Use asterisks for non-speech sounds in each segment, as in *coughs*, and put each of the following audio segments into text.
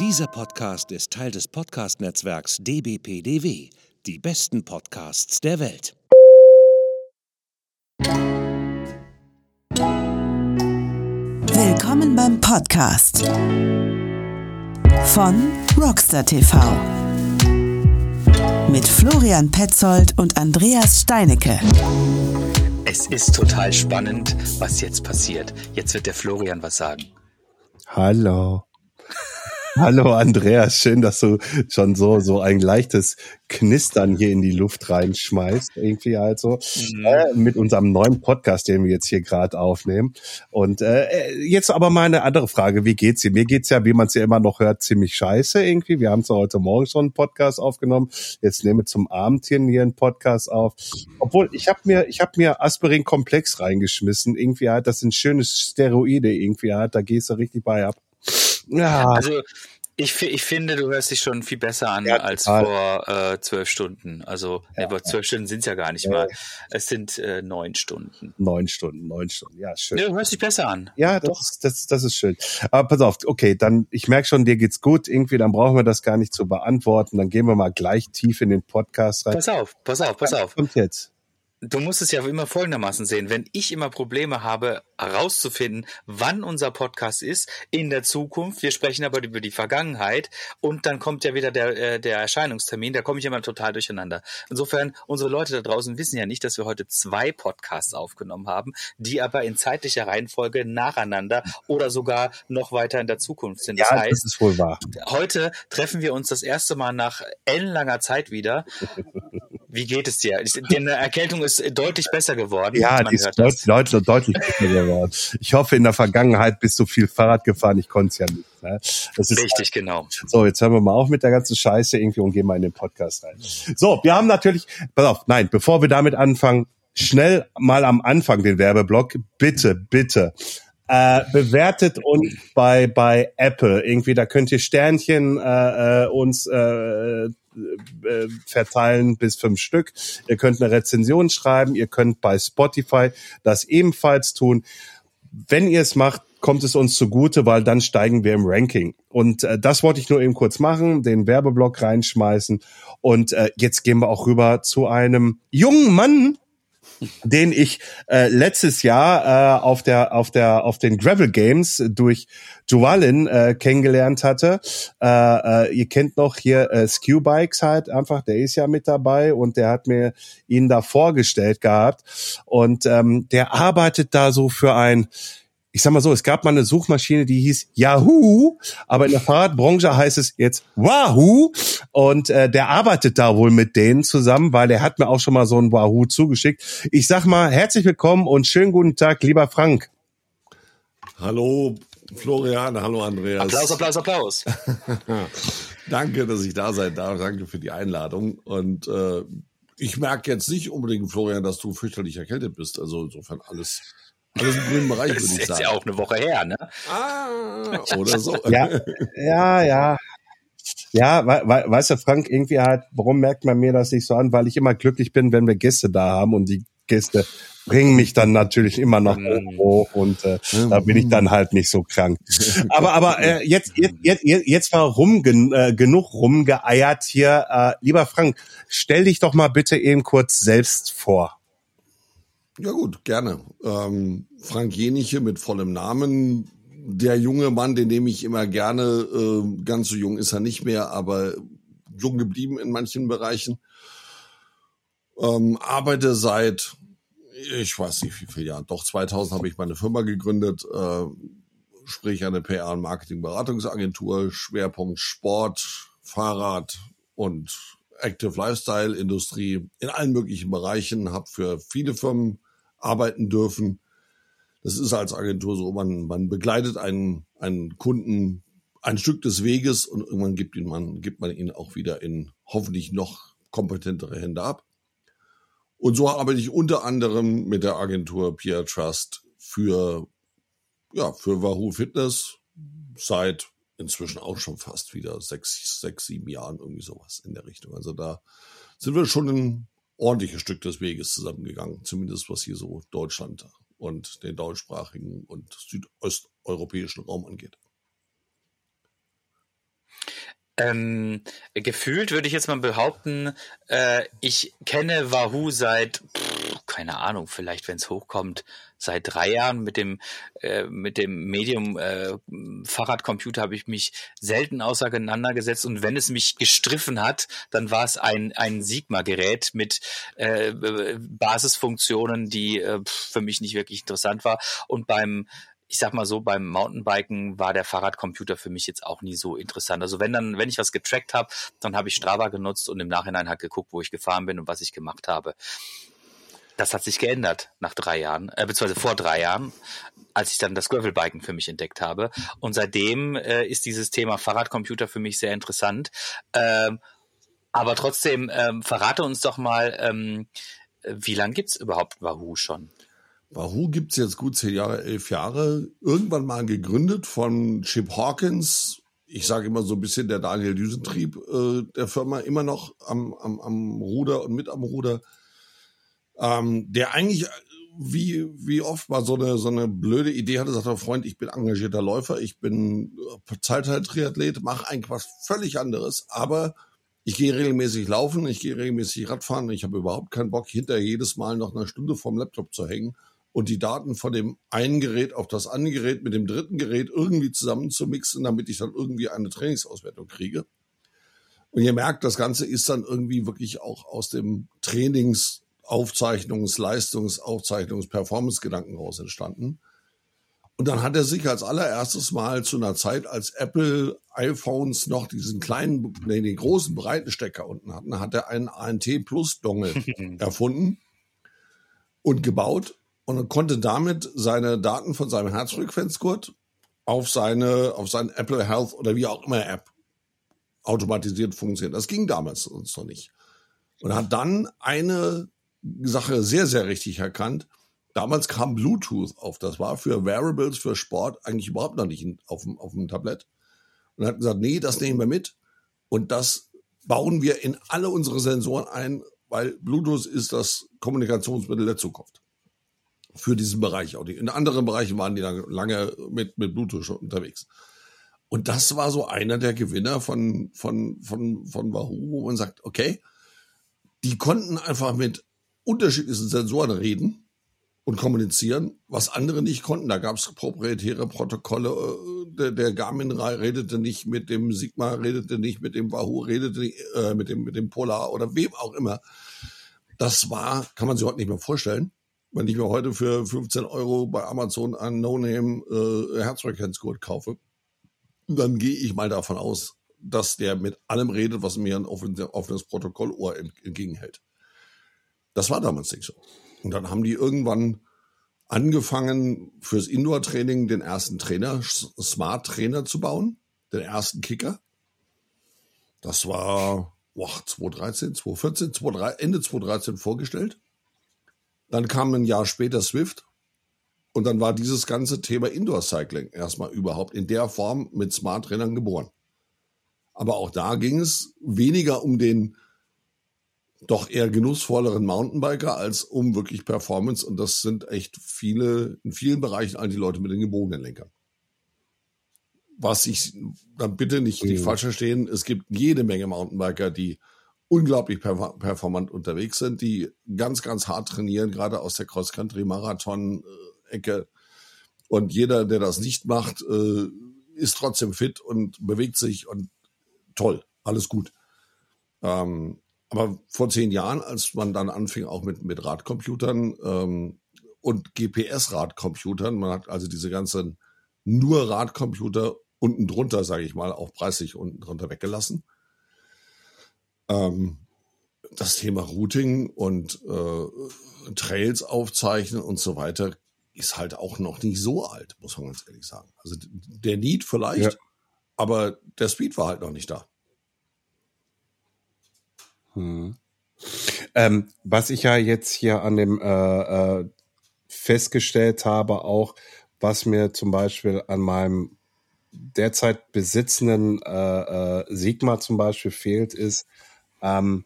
Dieser Podcast ist Teil des Podcast-Netzwerks dbpdw. Die besten Podcasts der Welt. Willkommen beim Podcast von Rockstar TV mit Florian Petzold und Andreas Steinecke. Es ist total spannend, was jetzt passiert. Jetzt wird der Florian was sagen. Hallo. Hallo Andreas, schön, dass du schon so so ein leichtes Knistern hier in die Luft reinschmeißt, irgendwie also mhm. äh, mit unserem neuen Podcast, den wir jetzt hier gerade aufnehmen. Und äh, jetzt aber mal eine andere Frage: Wie geht's dir? Mir geht's ja, wie man es ja immer noch hört, ziemlich scheiße irgendwie. Wir haben zwar heute Morgen schon einen Podcast aufgenommen, jetzt nehmen wir zum Abend hier einen Podcast auf. Obwohl ich habe mir ich habe mir Aspirin Komplex reingeschmissen. Irgendwie halt, das sind schöne Steroide irgendwie halt, da gehst du richtig bei ab. Ja. Also ich, ich finde, du hörst dich schon viel besser an ja, als vor äh, zwölf Stunden. Also ja, aber zwölf Stunden sind es ja gar nicht ja. mal. Es sind äh, neun Stunden. Neun Stunden, neun Stunden. Ja, schön. Ja, du hörst dich besser an. Ja, das, Ist, das, das ist schön. Aber pass auf, okay, dann ich merke schon, dir geht's gut. Irgendwie, dann brauchen wir das gar nicht zu beantworten. Dann gehen wir mal gleich tief in den Podcast rein. Pass auf, pass auf, pass auf. Kommt jetzt du musst es ja immer folgendermaßen sehen. Wenn ich immer Probleme habe, herauszufinden, wann unser Podcast ist in der Zukunft, wir sprechen aber über die Vergangenheit und dann kommt ja wieder der, äh, der Erscheinungstermin, da komme ich immer total durcheinander. Insofern, unsere Leute da draußen wissen ja nicht, dass wir heute zwei Podcasts aufgenommen haben, die aber in zeitlicher Reihenfolge nacheinander oder sogar noch weiter in der Zukunft sind. Das ja, heißt, das ist wohl wahr. Heute treffen wir uns das erste Mal nach ellenlanger Zeit wieder. Wie geht es dir? Die Erkältung ist deutlich besser geworden. Ja, die ist deut deutlich, deutlich besser geworden. Ich hoffe, in der Vergangenheit bist du viel Fahrrad gefahren. Ich konnte es ja nicht. Ne? Richtig, halt, genau. So, jetzt hören wir mal auf mit der ganzen Scheiße irgendwie und gehen mal in den Podcast rein. So, wir haben natürlich, pass auf, nein, bevor wir damit anfangen, schnell mal am Anfang den Werbeblock. Bitte, bitte. Äh, bewertet uns bei bei Apple irgendwie da könnt ihr Sternchen äh, äh uns äh, äh, verteilen bis fünf Stück. Ihr könnt eine Rezension schreiben, ihr könnt bei Spotify das ebenfalls tun. Wenn ihr es macht, kommt es uns zugute, weil dann steigen wir im Ranking. Und äh, das wollte ich nur eben kurz machen, den Werbeblock reinschmeißen. Und äh, jetzt gehen wir auch rüber zu einem jungen Mann, den ich äh, letztes Jahr äh, auf der auf der auf den Gravel Games durch Jovalin äh, kennengelernt hatte. Äh, äh, ihr kennt noch hier äh, Skew Bikes halt einfach, der ist ja mit dabei und der hat mir ihn da vorgestellt gehabt und ähm, der arbeitet da so für ein ich sag mal so, es gab mal eine Suchmaschine, die hieß Yahoo, aber in der Fahrradbranche heißt es jetzt Wahoo und äh, der arbeitet da wohl mit denen zusammen, weil er hat mir auch schon mal so ein Wahoo zugeschickt. Ich sag mal herzlich willkommen und schönen guten Tag, lieber Frank. Hallo Florian, hallo Andreas. Applaus, Applaus, Applaus. *laughs* Danke, dass ich da sein darf. Danke für die Einladung und äh, ich merke jetzt nicht unbedingt, Florian, dass du fürchterlich erkältet bist. Also insofern alles alles im grünen Bereich, würde ich sagen. Das ist ja auch eine Woche her, ne? Ah, oder so. ja, ja, ja. Ja, we we weißt du, Frank, irgendwie halt, warum merkt man mir das nicht so an? Weil ich immer glücklich bin, wenn wir Gäste da haben und die Gäste bringen mich dann natürlich immer noch hoch und äh, da bin ich dann halt nicht so krank. *laughs* Aber aber äh, jetzt jetzt jetzt jetzt war rum gen, äh, genug rumgeeiert hier. Äh, lieber Frank, stell dich doch mal bitte eben kurz selbst vor. Ja gut, gerne. Ähm, Frank Jeniche mit vollem Namen. Der junge Mann, den nehme ich immer gerne. Äh, ganz so jung ist er nicht mehr, aber jung geblieben in manchen Bereichen. Ähm, arbeite seit, ich weiß nicht wie viele Jahren, doch 2000 habe ich meine Firma gegründet. Äh, sprich eine PR- und Marketing-Beratungsagentur, Schwerpunkt Sport, Fahrrad und Active Lifestyle Industrie in allen möglichen Bereichen, habe für viele Firmen arbeiten dürfen. Das ist als Agentur so, man, man begleitet einen, einen Kunden ein Stück des Weges und irgendwann gibt, ihn man, gibt man ihn auch wieder in hoffentlich noch kompetentere Hände ab. Und so arbeite ich unter anderem mit der Agentur Pierre Trust für, ja, für Wahoo Fitness seit inzwischen auch schon fast wieder sechs, sechs, sieben Jahren irgendwie sowas in der Richtung. Also da sind wir schon ein ordentliches Stück des Weges zusammengegangen, zumindest was hier so Deutschland und den deutschsprachigen und südosteuropäischen Raum angeht. Ähm, gefühlt würde ich jetzt mal behaupten, äh, ich kenne Wahoo seit, pff, keine Ahnung, vielleicht wenn es hochkommt, seit drei Jahren mit dem äh, mit dem Medium äh, Fahrradcomputer habe ich mich selten auseinandergesetzt und wenn es mich gestriffen hat, dann war es ein ein Sigma-Gerät mit äh, Basisfunktionen, die äh, für mich nicht wirklich interessant war und beim ich sag mal so, beim Mountainbiken war der Fahrradcomputer für mich jetzt auch nie so interessant. Also wenn dann, wenn ich was getrackt habe, dann habe ich Strava genutzt und im Nachhinein halt geguckt, wo ich gefahren bin und was ich gemacht habe. Das hat sich geändert nach drei Jahren, äh, beziehungsweise vor drei Jahren, als ich dann das Gravelbiken für mich entdeckt habe. Und seitdem äh, ist dieses Thema Fahrradcomputer für mich sehr interessant. Ähm, aber trotzdem, ähm, verrate uns doch mal, ähm, wie lange gibt's überhaupt Wahoo schon? Wahoo gibt's jetzt gut zehn Jahre, elf Jahre. Irgendwann mal gegründet von Chip Hawkins. Ich sage immer so ein bisschen der Daniel Düsentrieb äh, der Firma, immer noch am, am, am Ruder und mit am Ruder. Ähm, der eigentlich wie, wie oft mal so eine, so eine blöde Idee hatte, sagt er, Freund, ich bin engagierter Läufer, ich bin äh, Zeitteil-Triathlet, mache eigentlich was völlig anderes, aber ich gehe regelmäßig laufen, ich gehe regelmäßig Radfahren, ich habe überhaupt keinen Bock, hinter jedes Mal noch eine Stunde vorm Laptop zu hängen und die Daten von dem einen Gerät auf das andere Gerät mit dem dritten Gerät irgendwie zusammen zu mixen, damit ich dann irgendwie eine Trainingsauswertung kriege. Und ihr merkt, das Ganze ist dann irgendwie wirklich auch aus dem Trainings, Aufzeichnungs-, Leistungs-, Aufzeichnungs-, Performance-Gedanken raus entstanden. Und dann hat er sich als allererstes Mal zu einer Zeit, als Apple iPhones noch diesen kleinen, nee, den großen breiten Stecker unten hatten, hat er einen ANT Plus Dongle *laughs* erfunden und gebaut und konnte damit seine Daten von seinem Herzfrequenzgurt auf seine, auf seinen Apple Health oder wie auch immer App automatisiert funktionieren. Das ging damals sonst noch nicht. Und hat dann eine Sache sehr, sehr richtig erkannt. Damals kam Bluetooth auf. Das war für Wearables, für Sport eigentlich überhaupt noch nicht auf dem, auf dem Tablett. Und hat gesagt, nee, das nehmen wir mit. Und das bauen wir in alle unsere Sensoren ein, weil Bluetooth ist das Kommunikationsmittel der Zukunft für diesen Bereich auch. In anderen Bereichen waren die dann lange mit, mit Bluetooth schon unterwegs. Und das war so einer der Gewinner von, von, von, von Wahoo, wo man sagt, okay, die konnten einfach mit unterschiedlichen Sensoren reden und kommunizieren, was andere nicht konnten. Da gab es proprietäre Protokolle. Äh, der, der Garmin redete nicht mit dem Sigma, redete nicht mit dem Wahoo, redete nicht, äh, mit, dem, mit dem Polar oder wem auch immer. Das war, kann man sich heute nicht mehr vorstellen wenn ich mir heute für 15 Euro bei Amazon einen No-Name äh, Herzfrequenzgurt kaufe, dann gehe ich mal davon aus, dass der mit allem redet, was mir ein offenes Protokollohr entgegenhält. Das war damals nicht so. Und dann haben die irgendwann angefangen, fürs Indoor-Training den ersten Trainer, Smart Trainer zu bauen, den ersten Kicker. Das war boah, 2013, 2014, 2013, Ende 2013 vorgestellt. Dann kam ein Jahr später Swift. Und dann war dieses ganze Thema Indoor Cycling erstmal überhaupt in der Form mit Smart Trainern geboren. Aber auch da ging es weniger um den doch eher genussvolleren Mountainbiker als um wirklich Performance. Und das sind echt viele, in vielen Bereichen all die Leute mit den gebogenen Lenkern. Was ich dann bitte nicht, nicht mhm. falsch verstehen, es gibt jede Menge Mountainbiker, die unglaublich performant unterwegs sind, die ganz, ganz hart trainieren, gerade aus der Cross-Country-Marathon-Ecke. Und jeder, der das nicht macht, äh, ist trotzdem fit und bewegt sich und toll, alles gut. Ähm, aber vor zehn Jahren, als man dann anfing auch mit, mit Radcomputern ähm, und GPS-Radcomputern, man hat also diese ganzen nur Radcomputer unten drunter, sage ich mal, auch preislich unten drunter weggelassen ähm, das Thema Routing und äh, Trails aufzeichnen und so weiter ist halt auch noch nicht so alt, muss man ganz ehrlich sagen. Also der Need vielleicht, ja. aber der Speed war halt noch nicht da. Hm. Ähm, was ich ja jetzt hier an dem äh, äh, festgestellt habe, auch was mir zum Beispiel an meinem derzeit besitzenden äh, äh, Sigma zum Beispiel fehlt, ist, ähm,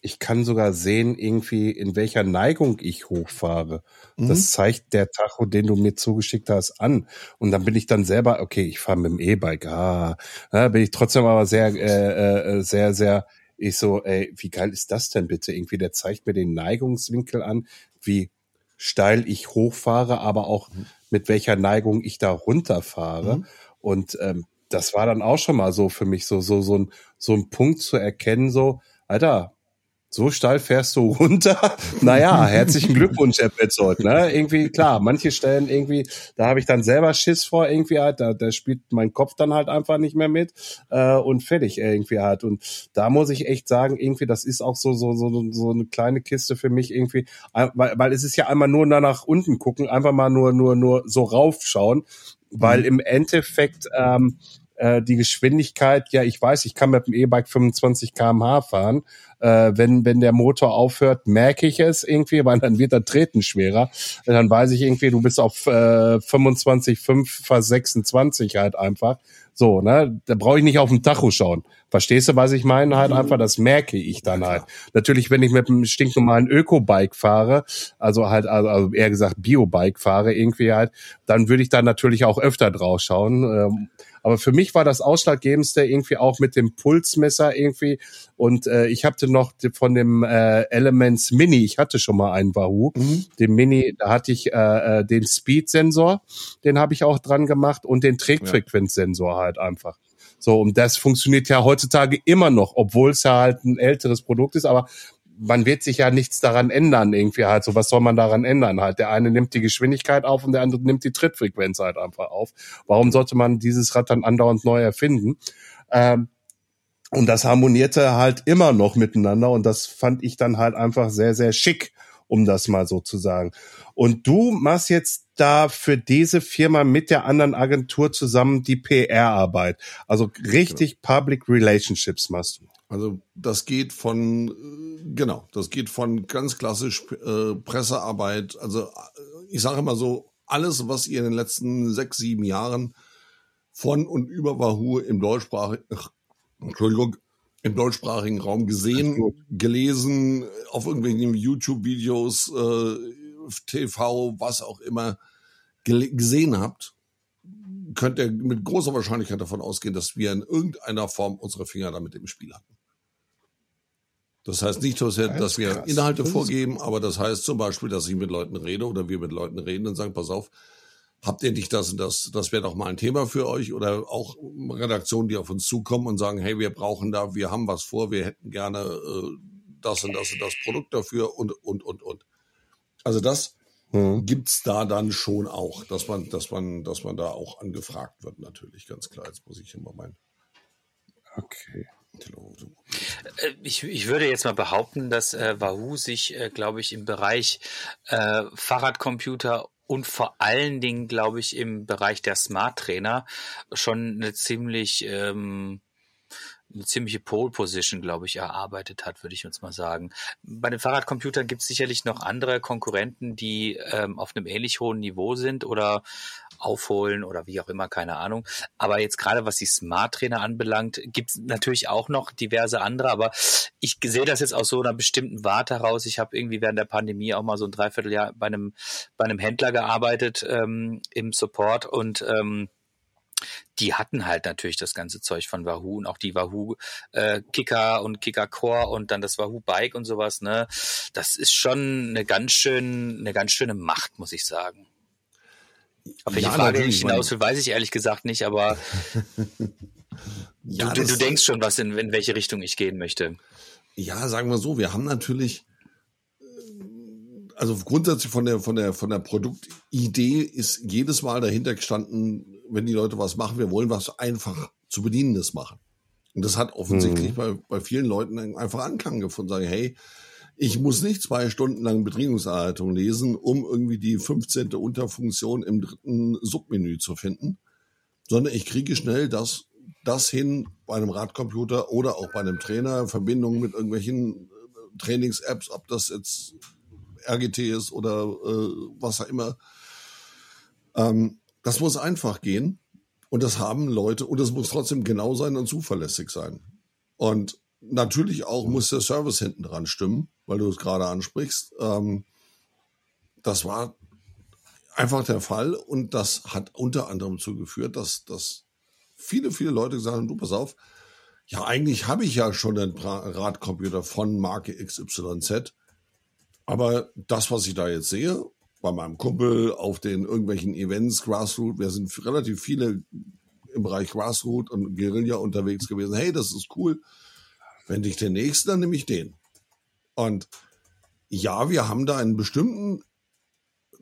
ich kann sogar sehen, irgendwie, in welcher Neigung ich hochfahre. Mhm. Das zeigt der Tacho, den du mir zugeschickt hast, an. Und dann bin ich dann selber, okay, ich fahre mit dem E-Bike, ah, da bin ich trotzdem aber sehr, äh, äh, sehr, sehr, ich so, ey, wie geil ist das denn bitte? Irgendwie, der zeigt mir den Neigungswinkel an, wie steil ich hochfahre, aber auch mhm. mit welcher Neigung ich da runterfahre. Mhm. Und ähm, das war dann auch schon mal so für mich so, so, so ein, so ein Punkt zu erkennen, so, Alter, so steil fährst du *laughs* runter. naja, herzlichen Glückwunsch, Herr Petzold. Ne? Irgendwie, klar, manche Stellen irgendwie, da habe ich dann selber Schiss vor, irgendwie halt, da, da spielt mein Kopf dann halt einfach nicht mehr mit äh, und fertig irgendwie halt. Und da muss ich echt sagen, irgendwie, das ist auch so, so, so, so eine kleine Kiste für mich irgendwie, weil, weil es ist ja einmal nur nach unten gucken, einfach mal nur, nur, nur so raufschauen, weil mhm. im Endeffekt ähm, äh, die Geschwindigkeit, ja, ich weiß, ich kann mit dem E-Bike 25 kmh fahren. Äh, wenn, wenn der Motor aufhört, merke ich es irgendwie, weil dann wird der Treten schwerer. Dann weiß ich irgendwie, du bist auf äh, 25, 5, fast 26 halt einfach. So, ne? Da brauche ich nicht auf den Tacho schauen. Verstehst du, was ich meine? Halt mhm. einfach, das merke ich dann halt. Natürlich, wenn ich mit einem stinknormalen Öko-Bike fahre, also halt, also, also eher gesagt Bio-Bike fahre irgendwie halt, dann würde ich da natürlich auch öfter drauf schauen. Ähm, aber für mich war das Ausschlaggebendste irgendwie auch mit dem Pulsmesser irgendwie. Und äh, ich hatte noch von dem äh, Elements Mini, ich hatte schon mal einen Wahoo, mhm. den Mini, da hatte ich äh, äh, den Speed-Sensor, den habe ich auch dran gemacht und den Trägfrequenzsensor halt einfach. So, und das funktioniert ja heutzutage immer noch, obwohl es ja halt ein älteres Produkt ist, aber man wird sich ja nichts daran ändern irgendwie halt. So was soll man daran ändern halt? Der eine nimmt die Geschwindigkeit auf und der andere nimmt die Trittfrequenz halt einfach auf. Warum sollte man dieses Rad dann andauernd neu erfinden? Ähm, und das harmonierte halt immer noch miteinander und das fand ich dann halt einfach sehr, sehr schick, um das mal so zu sagen. Und du machst jetzt da für diese Firma mit der anderen Agentur zusammen die PR-Arbeit. Also richtig genau. Public Relationships machst du. Also das geht von, äh, genau, das geht von ganz klassisch äh, Pressearbeit. Also äh, ich sage immer so, alles, was ihr in den letzten sechs, sieben Jahren von und über Wahoo im deutschsprachigen, Entschuldigung, im deutschsprachigen Raum gesehen, gelesen, auf irgendwelchen YouTube-Videos, äh, TV, was auch immer gesehen habt, könnt ihr mit großer Wahrscheinlichkeit davon ausgehen, dass wir in irgendeiner Form unsere Finger damit im Spiel hatten. Das heißt nicht, dass wir, dass wir Inhalte vorgeben, aber das heißt zum Beispiel, dass ich mit Leuten rede oder wir mit Leuten reden und sagen, pass auf, habt ihr nicht das und das, das wäre doch mal ein Thema für euch oder auch Redaktionen, die auf uns zukommen und sagen, hey, wir brauchen da, wir haben was vor, wir hätten gerne äh, das und das und das Produkt dafür und, und, und, und. Also das hm. gibt's da dann schon auch, dass man, dass man, dass man da auch angefragt wird, natürlich, ganz klar. Jetzt muss ich immer meinen. Okay. Äh, ich, ich würde jetzt mal behaupten, dass äh, Wahoo sich, äh, glaube ich, im Bereich äh, Fahrradcomputer und vor allen Dingen, glaube ich, im Bereich der Smart Trainer schon eine ziemlich ähm, eine ziemliche Pole Position, glaube ich, erarbeitet hat, würde ich uns mal sagen. Bei den Fahrradcomputern gibt es sicherlich noch andere Konkurrenten, die ähm, auf einem ähnlich hohen Niveau sind oder aufholen oder wie auch immer, keine Ahnung. Aber jetzt gerade was die Smart Trainer anbelangt, gibt es natürlich auch noch diverse andere, aber ich sehe das jetzt aus so einer bestimmten Warte heraus. Ich habe irgendwie während der Pandemie auch mal so ein Dreivierteljahr bei einem, bei einem Händler gearbeitet ähm, im Support und ähm, die hatten halt natürlich das ganze Zeug von Wahoo und auch die Wahoo äh, Kicker und Kicker Core und dann das Wahoo Bike und sowas, ne? Das ist schon eine ganz schön, eine ganz schöne Macht, muss ich sagen. Auf welche ja, Frage ich hinaus will, weiß ich ehrlich gesagt nicht, aber *laughs* ja, du, du, denkst schon, was in, in welche Richtung ich gehen möchte. Ja, sagen wir so, wir haben natürlich, äh, also grundsätzlich von der, von der, von der Produktidee ist jedes Mal dahinter gestanden, wenn die Leute was machen, wir wollen was einfach zu bedienendes machen. Und das hat offensichtlich mhm. bei, bei vielen Leuten einfach Anklang gefunden, sagen, hey, ich muss nicht zwei Stunden lang Bedienungsanleitung lesen, um irgendwie die 15. Unterfunktion im dritten Submenü zu finden, sondern ich kriege schnell das, das hin bei einem Radcomputer oder auch bei einem Trainer, Verbindung mit irgendwelchen äh, Trainings-Apps, ob das jetzt RGT ist oder äh, was auch immer. Ähm, das muss einfach gehen und das haben Leute und es muss trotzdem genau sein und zuverlässig sein. Und natürlich auch muss der Service hinten dran stimmen, weil du es gerade ansprichst. Ähm, das war einfach der Fall und das hat unter anderem zugeführt, dass, dass viele, viele Leute gesagt haben, du pass auf, ja, eigentlich habe ich ja schon einen Radcomputer von Marke XYZ, aber das, was ich da jetzt sehe, bei meinem Kumpel auf den irgendwelchen Events, Grassroot, wir sind relativ viele im Bereich Grassroot und Guerilla unterwegs gewesen. Hey, das ist cool. Wenn ich den nächsten, dann nehme ich den. Und ja, wir haben da einen bestimmten,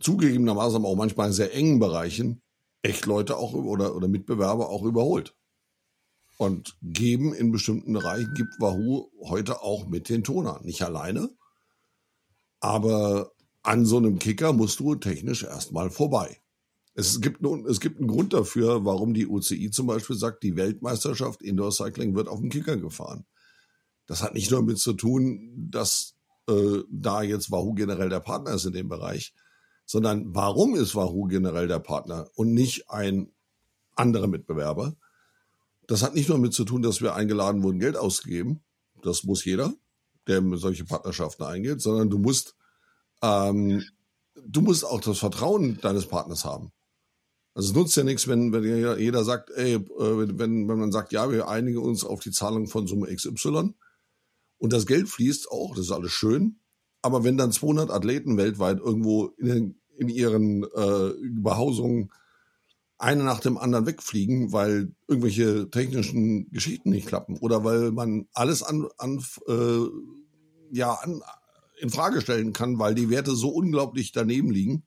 zugegebenermaßen auch manchmal in sehr engen Bereichen, echt Leute auch oder, oder Mitbewerber auch überholt. Und geben in bestimmten Bereichen, gibt Wahoo heute auch mit den Tonern. Nicht alleine, aber an so einem Kicker musst du technisch erstmal vorbei. Es gibt, nun, es gibt einen Grund dafür, warum die UCI zum Beispiel sagt, die Weltmeisterschaft Indoor Cycling wird auf dem Kicker gefahren. Das hat nicht nur damit zu tun, dass äh, da jetzt Wahoo generell der Partner ist in dem Bereich, sondern warum ist Wahoo generell der Partner und nicht ein anderer Mitbewerber? Das hat nicht nur damit zu tun, dass wir eingeladen wurden, Geld auszugeben. Das muss jeder, der solche Partnerschaften eingeht, sondern du musst, ähm, du musst auch das Vertrauen deines Partners haben. Also es nutzt ja nichts, wenn, wenn jeder sagt, ey, äh, wenn, wenn man sagt, ja, wir einigen uns auf die Zahlung von Summe XY und das Geld fließt auch, das ist alles schön. Aber wenn dann 200 Athleten weltweit irgendwo in, in ihren äh, Behausungen eine nach dem anderen wegfliegen, weil irgendwelche technischen Geschichten nicht klappen oder weil man alles an, an äh, ja an, in Frage stellen kann, weil die Werte so unglaublich daneben liegen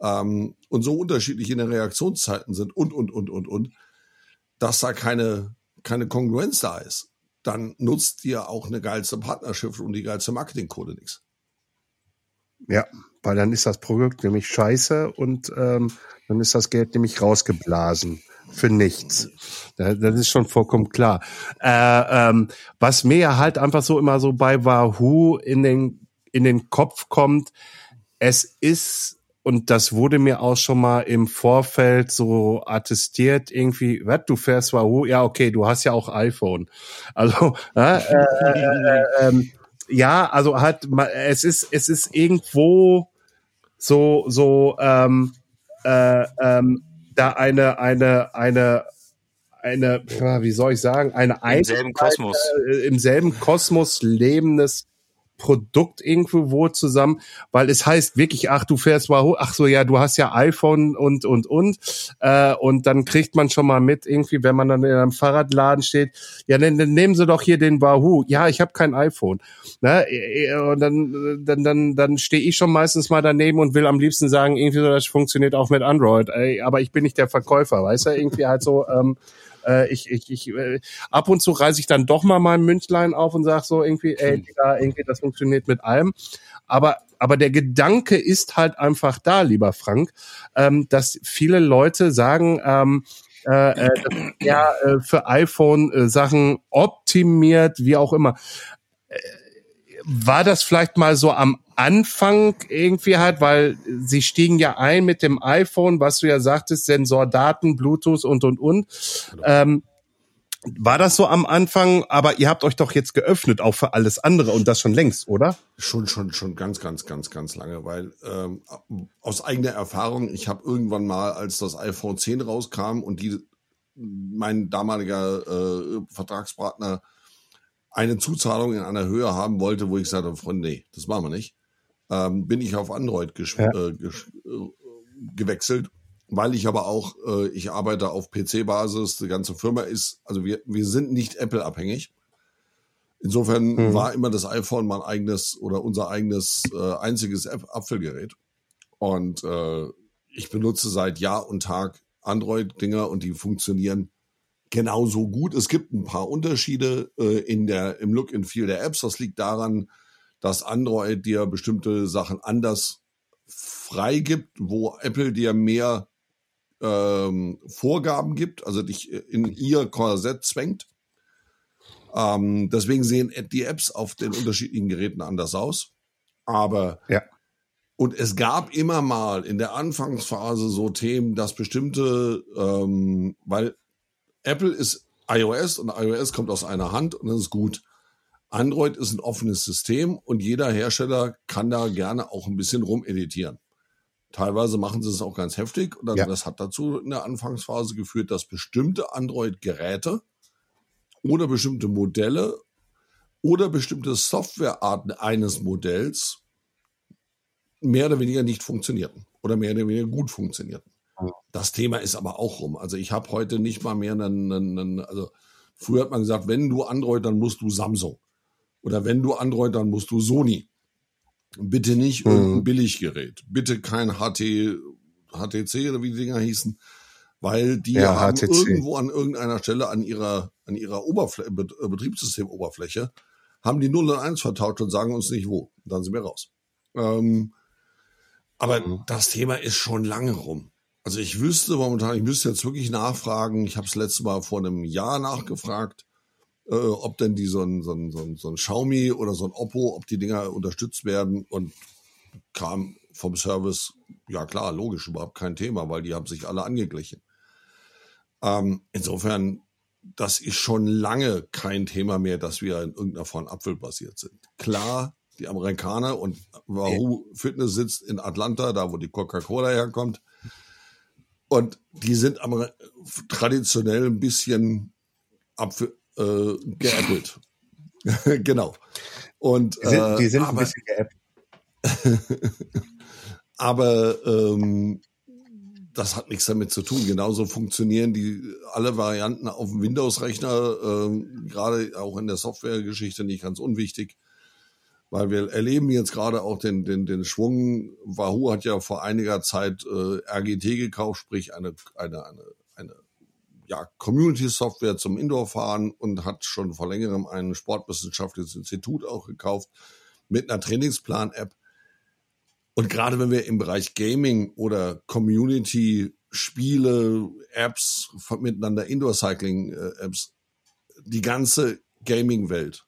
ähm, und so unterschiedlich in den Reaktionszeiten sind und und und und und, dass da keine keine Kongruenz da ist dann nutzt dir auch eine geilste Partnerschaft und die geilste Marketingcode nichts. Ja, weil dann ist das Produkt nämlich scheiße und ähm, dann ist das Geld nämlich rausgeblasen für nichts. Das, das ist schon vollkommen klar. Äh, ähm, was mir halt einfach so immer so bei Wahoo in den in den Kopf kommt, es ist und das wurde mir auch schon mal im Vorfeld so attestiert, irgendwie, was, du fährst Wahoo? Ja, okay, du hast ja auch iPhone. *laughs* Also, äh, äh, äh, ähm, ja, also halt, es ist, es ist irgendwo so, so, ähm, äh, ähm, da eine, eine, eine, eine, wie soll ich sagen, eine Im selben Kosmos. Äh, im selben Kosmos lebendes Produkt irgendwo zusammen, weil es heißt wirklich, ach, du fährst Wahoo, ach so, ja, du hast ja iPhone und, und, und, äh, und dann kriegt man schon mal mit irgendwie, wenn man dann in einem Fahrradladen steht, ja, dann, dann nehmen Sie doch hier den Wahoo. Ja, ich habe kein iPhone. Ne? Und dann, dann, dann, dann stehe ich schon meistens mal daneben und will am liebsten sagen, irgendwie so, das funktioniert auch mit Android. Ey, aber ich bin nicht der Verkäufer, weißt du, irgendwie halt so, ähm, äh, ich, ich, ich äh, ab und zu reiße ich dann doch mal mein Münchlein auf und sage so irgendwie, ey. Digga, irgendwie, das funktioniert mit allem. Aber aber der Gedanke ist halt einfach da, lieber Frank, ähm, dass viele Leute sagen, ähm, äh, äh, ja äh, für iPhone äh, Sachen optimiert, wie auch immer. Äh, war das vielleicht mal so am Anfang irgendwie halt, weil sie stiegen ja ein mit dem iPhone, was du ja sagtest, Sensordaten, Bluetooth und und und. Ähm, war das so am Anfang? Aber ihr habt euch doch jetzt geöffnet auch für alles andere und das schon längst, oder? Schon, schon, schon ganz, ganz, ganz, ganz lange, weil ähm, aus eigener Erfahrung, ich habe irgendwann mal, als das iPhone 10 rauskam und die mein damaliger äh, Vertragspartner eine Zuzahlung in einer Höhe haben wollte, wo ich sagte, Freunde, nee, das machen wir nicht, ähm, bin ich auf Android ja. äh, äh, gewechselt, weil ich aber auch, äh, ich arbeite auf PC-Basis, die ganze Firma ist, also wir, wir sind nicht Apple-abhängig. Insofern mhm. war immer das iPhone mein eigenes oder unser eigenes äh, einziges Apfelgerät. Und äh, ich benutze seit Jahr und Tag Android-Dinger und die funktionieren genauso gut. Es gibt ein paar Unterschiede äh, in der, im Look and Feel der Apps. Das liegt daran, dass Android dir bestimmte Sachen anders freigibt, wo Apple dir mehr ähm, Vorgaben gibt, also dich in ihr Korsett zwängt. Ähm, deswegen sehen die Apps auf den unterschiedlichen Geräten anders aus. Aber ja. und es gab immer mal in der Anfangsphase so Themen, dass bestimmte, ähm, weil Apple ist iOS und iOS kommt aus einer Hand und das ist gut. Android ist ein offenes System und jeder Hersteller kann da gerne auch ein bisschen rumeditieren. Teilweise machen sie es auch ganz heftig und Ja. das hat dazu in der Anfangsphase geführt, dass bestimmte Android-Geräte oder bestimmte Modelle oder bestimmte Softwarearten eines Modells mehr oder weniger nicht funktionierten oder mehr oder weniger gut funktionierten. Das Thema ist aber auch rum. Also ich habe heute nicht mal mehr einen, einen, einen, also früher hat man gesagt, wenn du Android, dann musst du Samsung. Oder wenn du Android, dann musst du Sony. Bitte nicht Mhm. irgendein Billiggerät. Bitte kein HT, HTC oder wie die Dinger hießen, weil die Ja, haben HTC. irgendwo an irgendeiner Stelle an ihrer, an ihrer Oberfläche, Bet- Betriebssystemoberfläche, haben die 0 und 1 vertauscht und sagen uns nicht wo. Dann sind wir raus. Ähm, aber Mhm. das Thema ist schon lange rum. Also ich wüsste momentan, ich müsste jetzt wirklich nachfragen. Ich habe es letztes Mal vor einem Jahr nachgefragt, äh, ob denn die so ein, so, ein, so, ein, so ein Xiaomi oder so ein Oppo, ob die Dinger unterstützt werden und kam vom Service, ja klar, logisch, überhaupt kein Thema, weil die haben sich alle angeglichen. Ähm, insofern, das ist schon lange kein Thema mehr, dass wir in irgendeiner Form apfelbasiert sind. Klar, die Amerikaner und Wahoo Fitness sitzt in Atlanta, da wo die Coca-Cola herkommt. Und die sind Amer traditionell ein bisschen apfel, äh, geäppelt. *laughs* genau. Und, Die sind, äh, die sind ein aber, bisschen geappt. *laughs* aber ähm, das hat nichts damit zu tun. Genauso funktionieren die alle Varianten auf dem Windows-Rechner, ähm, gerade auch in der Softwaregeschichte nicht ganz unwichtig. Weil wir erleben jetzt gerade auch den, den, den Schwung. Wahoo hat ja vor einiger Zeit äh, RGT gekauft, sprich eine, eine, eine ja, Community-Software zum Indoor-Fahren und hat schon vor längerem ein sportwissenschaftliches Institut auch gekauft mit einer Trainingsplan-App. Und gerade wenn wir im Bereich Gaming oder Community Spiele, Apps miteinander, Indoor-Cycling-Apps, die ganze Gaming-Welt,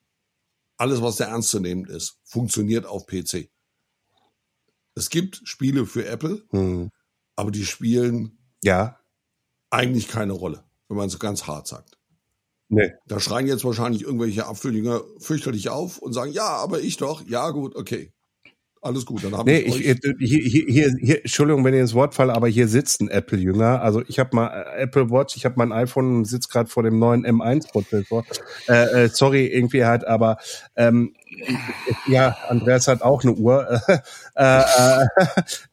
alles, was da ernst zu nehmen ist, funktioniert auf PC. Es gibt Spiele für Apple, Hm. aber die spielen Ja, eigentlich keine Rolle, wenn man so ganz hart sagt. nee. Da schreien jetzt wahrscheinlich irgendwelche Apfeljünger fürchterlich auf und sagen, ja, aber ich doch. Ja, gut, okay. Alles gut, dann habe Nee, ich, ich, äh, hier, hier, hier, hier, Entschuldigung, wenn ihr ins Wort falle, aber hier sitzt ein Apple-Jünger. Also ich habe mal äh, Apple Watch, ich habe mein iPhone und sitze gerade vor dem neuen M1-Prozessor. Äh, äh, sorry, irgendwie halt, aber ähm, ja, Andreas hat auch eine Uhr. *laughs* äh, äh,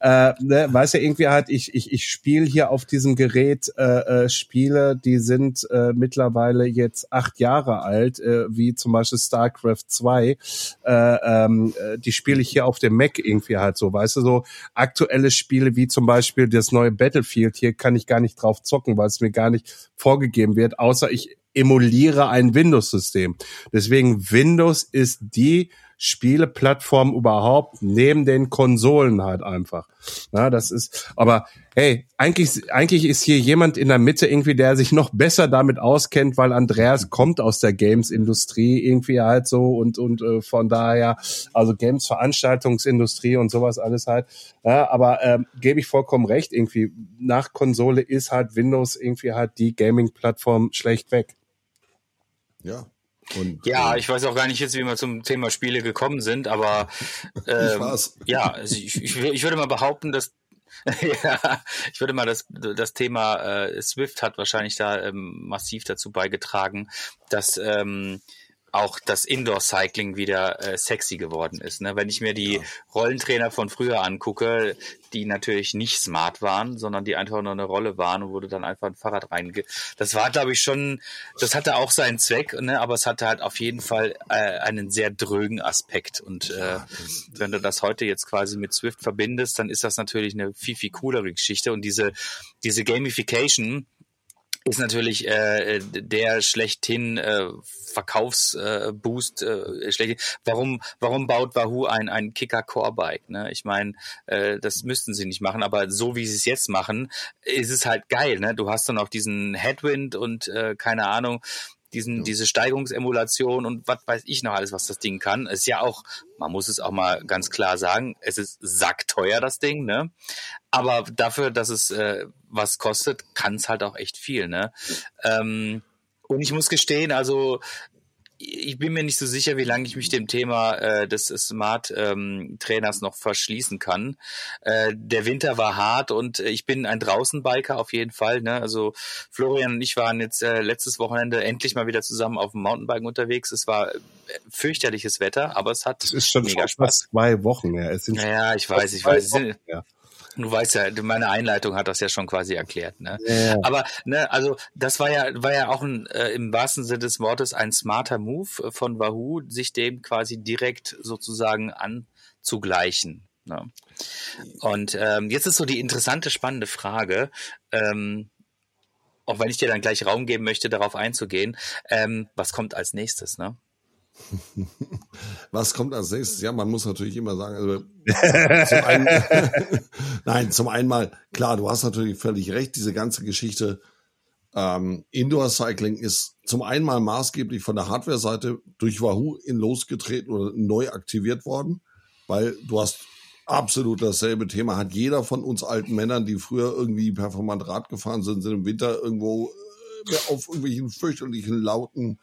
*laughs* äh, ne, weiß ja irgendwie halt, ich, ich, ich spiele hier auf diesem Gerät äh, äh, Spiele, die sind äh, mittlerweile jetzt acht Jahre alt, äh, wie zum Beispiel StarCraft 2. Äh, ähm, äh, die spiele ich hier auf dem Mac irgendwie halt so, weißt du, so aktuelle Spiele wie zum Beispiel das neue Battlefield, hier kann ich gar nicht drauf zocken, weil es mir gar nicht vorgegeben wird, außer ich emuliere ein Windows-System. Deswegen Windows ist die Spieleplattform überhaupt neben den Konsolen halt einfach. Ja, das ist, aber hey, eigentlich, eigentlich ist hier jemand in der Mitte irgendwie, der sich noch besser damit auskennt, weil Andreas kommt aus der Games-Industrie irgendwie halt so und, und äh, von daher, also Games-Veranstaltungsindustrie und sowas alles halt. Ja, aber ähm, gebe ich vollkommen recht, irgendwie nach Konsole ist halt Windows irgendwie halt die Gaming-Plattform schlechtweg. Ja. Und, Ja, äh, ich weiß auch gar nicht jetzt, wie wir zum Thema Spiele gekommen sind, aber *laughs* ähm, war's. ja, also ich, ich, ich würde mal behaupten, dass *laughs* ja, ich würde mal das, das Thema äh, Swift hat wahrscheinlich da ähm, massiv dazu beigetragen, dass ähm, auch das Indoor-Cycling wieder äh, sexy geworden ist. Ne? Wenn ich mir die Rollentrainer von früher angucke, die natürlich nicht smart waren, sondern die einfach nur eine Rolle waren und wurde dann einfach ein Fahrrad reinge... Das war, glaube ich, schon, das hatte auch seinen Zweck, ne? aber es hatte halt auf jeden Fall äh, einen sehr drögen Aspekt. Und äh, wenn du das heute jetzt quasi mit Swift verbindest, dann ist das natürlich eine viel, viel coolere Geschichte. Und diese, diese Gamification, ist natürlich äh, der schlechthin äh, Verkaufsboost äh, äh, schlechthin. Warum warum baut Wahoo ein ein Kicker Core Bike? Ne? Ich meine, äh, das müssten sie nicht machen, aber so wie sie es jetzt machen, ist es halt geil. Ne? Du hast dann auch diesen Headwind und äh, keine Ahnung diesen, diese Steigungsemulation und was weiß ich noch alles, was das Ding kann. Ist ja auch, man muss es auch mal ganz klar sagen, es ist sackteuer, das Ding, ne? Aber dafür, dass es äh, was kostet, kann es halt auch echt viel, ne? Ähm, und ich muss gestehen, also ich bin mir nicht so sicher, wie lange ich mich dem Thema äh, des Smart ähm, noch verschließen kann. Äh, der Winter war hart und ich bin ein Draußenbiker auf jeden Fall. Ne? Also Florian und ich waren jetzt äh, letztes Wochenende endlich mal wieder zusammen auf dem Mountainbiken unterwegs. Es war äh, fürchterliches Wetter, aber es hat Es ist schon mega Spaß. zwei Wochen her. Es sind Ja, ja, ich weiß, ich weiß. Wochen her. Du weißt ja, meine Einleitung hat das ja schon quasi erklärt. Ne? Ja. Aber ne, also das war ja war ja auch ein, äh, im wahrsten Sinne des Wortes ein smarter Move äh, von Wahoo, sich dem quasi direkt sozusagen anzugleichen. Ne? Und ähm, jetzt ist so die interessante, spannende Frage. Ähm, auch wenn ich dir dann gleich Raum geben möchte, darauf einzugehen, ähm, was kommt als nächstes, ne? *laughs* Was kommt als nächstes? Ja, man muss natürlich immer sagen, also *laughs* zum einen, *laughs* nein, zum einen mal, klar, du hast natürlich völlig recht, diese ganze Geschichte ähm, Indoor Cycling ist zum einen mal maßgeblich von der Hardware-Seite durch Wahoo in losgetreten oder neu aktiviert worden, weil du hast absolut dasselbe Thema, hat jeder von uns alten Männern, die früher irgendwie performant Rad gefahren sind, sind im Winter irgendwo äh, auf irgendwelchen fürchterlichen lauten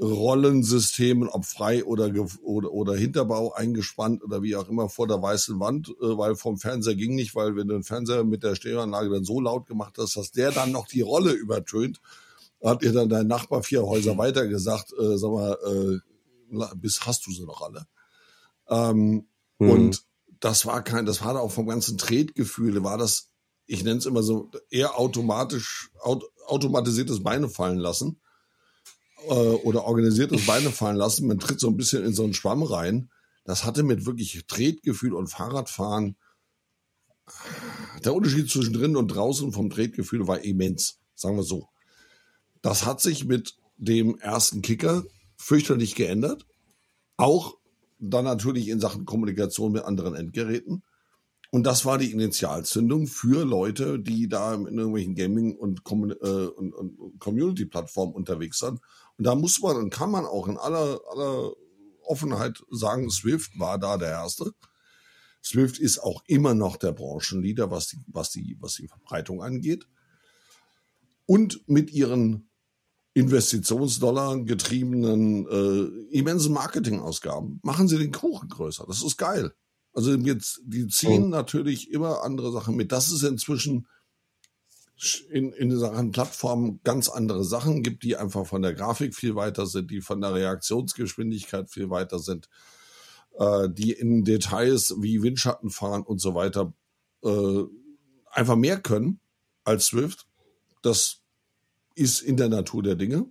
Rollensystemen, ob frei oder, oder, oder Hinterbau eingespannt oder wie auch immer vor der weißen Wand, äh, weil vom Fernseher ging nicht, weil wenn du den Fernseher mit der Stereoanlage dann so laut gemacht hast, dass der dann noch die Rolle übertönt, hat dir dann dein Nachbar vier Häuser weiter gesagt, äh, sag mal, äh, bis hast du sie noch alle. Ähm, Mhm. Und das war kein, das war da auch vom ganzen Tretgefühl, war das, ich nenne es immer so, eher automatisch, aut, automatisiertes Beine fallen lassen äh, oder organisiertes Beine fallen lassen. Man tritt so ein bisschen in so einen Schwamm rein. Das hatte mit wirklich Tretgefühl und Fahrradfahren. Der Unterschied zwischen drinnen und draußen vom Tretgefühl war immens, sagen wir so. Das hat sich mit dem ersten Kicker fürchterlich geändert. Auch dann natürlich in Sachen Kommunikation mit anderen Endgeräten. Und das war die Initialzündung für Leute, die da in irgendwelchen Gaming- und, äh, Community-Plattformen unterwegs sind. Und da muss man und kann man auch in aller, aller Offenheit sagen, Swift war da der Erste. Swift ist auch immer noch der Branchenleader, was die, was die, was die Verbreitung angeht. Und mit ihren Investitionsdollar getriebenen äh, immensen Marketingausgaben machen sie den Kuchen größer. Das ist geil. Also jetzt, die ziehen Mhm. natürlich immer andere Sachen mit. Das ist inzwischen in, in Sachen Plattformen ganz andere Sachen gibt, die einfach von der Grafik viel weiter sind, die von der Reaktionsgeschwindigkeit viel weiter sind, äh, die in Details wie Windschatten fahren und so weiter äh, einfach mehr können als Swift. Das ist in der Natur der Dinge.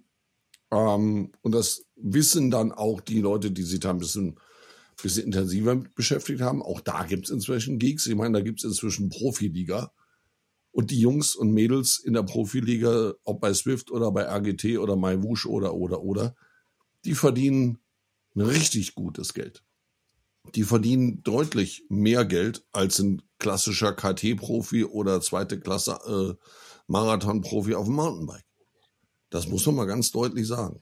Ähm, und das wissen dann auch die Leute, die sich da ein bisschen, bisschen intensiver beschäftigt haben. Auch da gibt's inzwischen Geeks. Ich meine, da gibt's inzwischen Profiliga. Und die Jungs und Mädels in der Profiliga, ob bei Swift oder bei RGT oder MyWush oder, oder, oder, die verdienen richtig gutes Geld. Die verdienen deutlich mehr Geld als ein klassischer KT-Profi oder zweite Klasse äh, Marathon-Profi auf dem Mountainbike. Das muss man mal ganz deutlich sagen.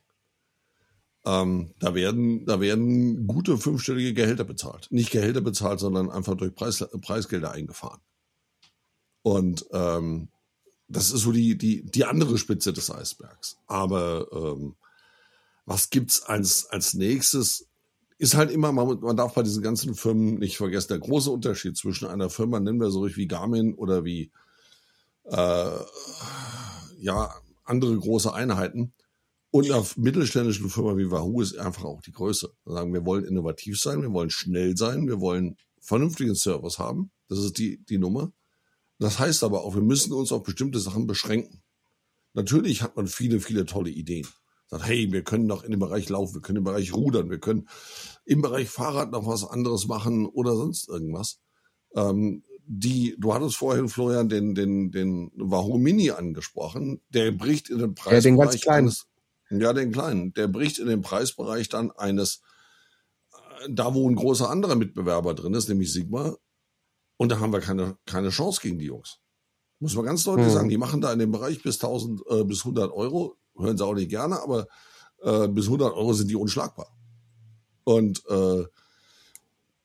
Ähm, da werden, da werden gute fünfstellige Gehälter bezahlt. Nicht Gehälter bezahlt, sondern einfach durch Preis, Preisgelder eingefahren. Und ähm, das ist so die, die, die andere Spitze des Eisbergs. Aber ähm, was gibt's als, als nächstes? Ist halt immer, man, man darf bei diesen ganzen Firmen nicht vergessen, der große Unterschied zwischen einer Firma, nennen wir so ruhig wie Garmin oder wie äh, ja, andere große Einheiten und einer mittelständischen Firma wie Wahoo ist einfach auch die Größe. Wir sagen, wir wollen innovativ sein, wir wollen schnell sein, wir wollen vernünftigen Service haben. Das ist die, die Nummer. Das heißt aber auch, wir müssen uns auf bestimmte Sachen beschränken. Natürlich hat man viele, viele tolle Ideen. Sagt, hey, wir können doch in dem Bereich laufen, wir können im Bereich rudern, wir können im Bereich Fahrrad noch was anderes machen oder sonst irgendwas. Ähm, die, du hattest vorhin, Florian, den, den, den Wahoo Mini angesprochen. Der bricht in den Preisbereich. den ganz kleinen. Eines, ja, den kleinen. Der bricht in den Preisbereich dann eines, äh, da wo ein großer anderer Mitbewerber drin ist, nämlich Sigma. Und da haben wir keine, keine Chance gegen die Jungs. Muss man ganz deutlich Mhm. sagen. Die machen da in dem Bereich bis 1000, äh, bis 100 Euro. Hören sie auch nicht gerne, aber äh, bis 100 Euro sind die unschlagbar. Und äh,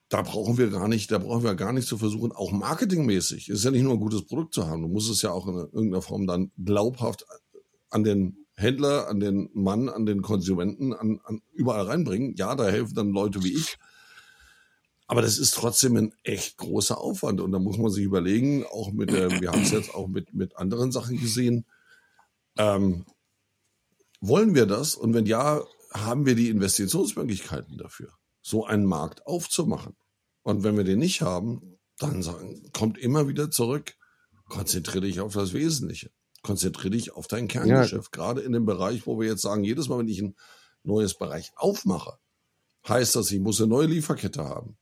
da brauchen wir gar nicht, da brauchen wir gar nicht zu versuchen, auch marketingmäßig. Es ist ja nicht nur ein gutes Produkt zu haben. Du musst es ja auch in irgendeiner Form dann glaubhaft an den Händler, an den Mann, an den Konsumenten, an, an überall reinbringen. Ja, da helfen dann Leute wie ich. Aber das ist trotzdem ein echt großer Aufwand. Und da muss man sich überlegen, auch mit der, wir haben es jetzt auch mit, mit anderen Sachen gesehen. Ähm, wollen wir das? Und wenn ja, haben wir die Investitionsmöglichkeiten dafür, so einen Markt aufzumachen? Und wenn wir den nicht haben, dann sagen, kommt immer wieder zurück, konzentriere dich auf das Wesentliche. Konzentriere dich auf dein Kerngeschäft. Ja. Gerade in dem Bereich, wo wir jetzt sagen, jedes Mal, wenn ich ein neues Bereich aufmache, heißt das, ich muss eine neue Lieferkette haben.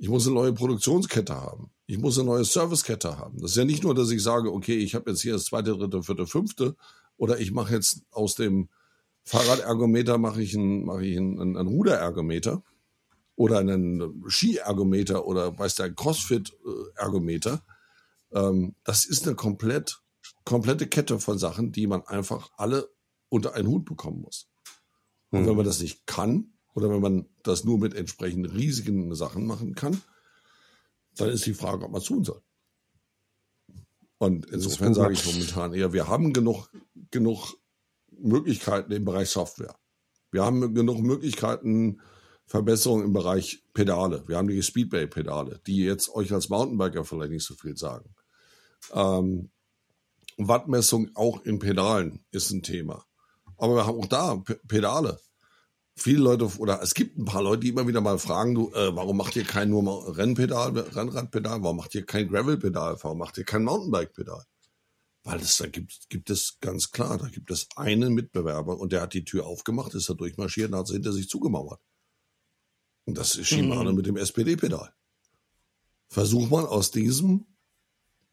Ich muss eine neue Produktionskette haben. Ich muss eine neue Servicekette haben. Das ist ja nicht nur, dass ich sage, okay, ich habe jetzt hier das zweite, dritte, vierte, fünfte oder ich mache jetzt aus dem Fahrradergometer mache ich ein, mache ich ein, ein, ein Ruderergometer oder einen Skiergometer oder weiß der Crossfit-Ergometer. Ähm, das ist eine komplett, komplette Kette von Sachen, die man einfach alle unter einen Hut bekommen muss. Und wenn man das nicht kann, oder wenn man das nur mit entsprechend riesigen Sachen machen kann, dann ist die Frage, ob man es tun soll. Und insofern sage ich momentan eher, wir haben genug, genug Möglichkeiten im Bereich Software. Wir haben genug Möglichkeiten, Verbesserungen im Bereich Pedale. Wir haben die Speedway-Pedale, die jetzt euch als Mountainbiker vielleicht nicht so viel sagen. Ähm, Wattmessung auch in Pedalen ist ein Thema. Aber wir haben auch da Pedale viele Leute oder es gibt ein paar Leute, die immer wieder mal fragen, du, äh, warum macht ihr kein nur Rennpedal, Rennradpedal, warum macht ihr kein Gravelpedal, warum macht ihr kein Mountainbike-Pedal? Weil es da gibt, gibt es ganz klar, da gibt es einen Mitbewerber und der hat die Tür aufgemacht, ist da durchmarschiert und hat sie hinter sich zugemauert. Und das ist Shimano mhm. mit dem SPD-Pedal. Versuch mal aus diesem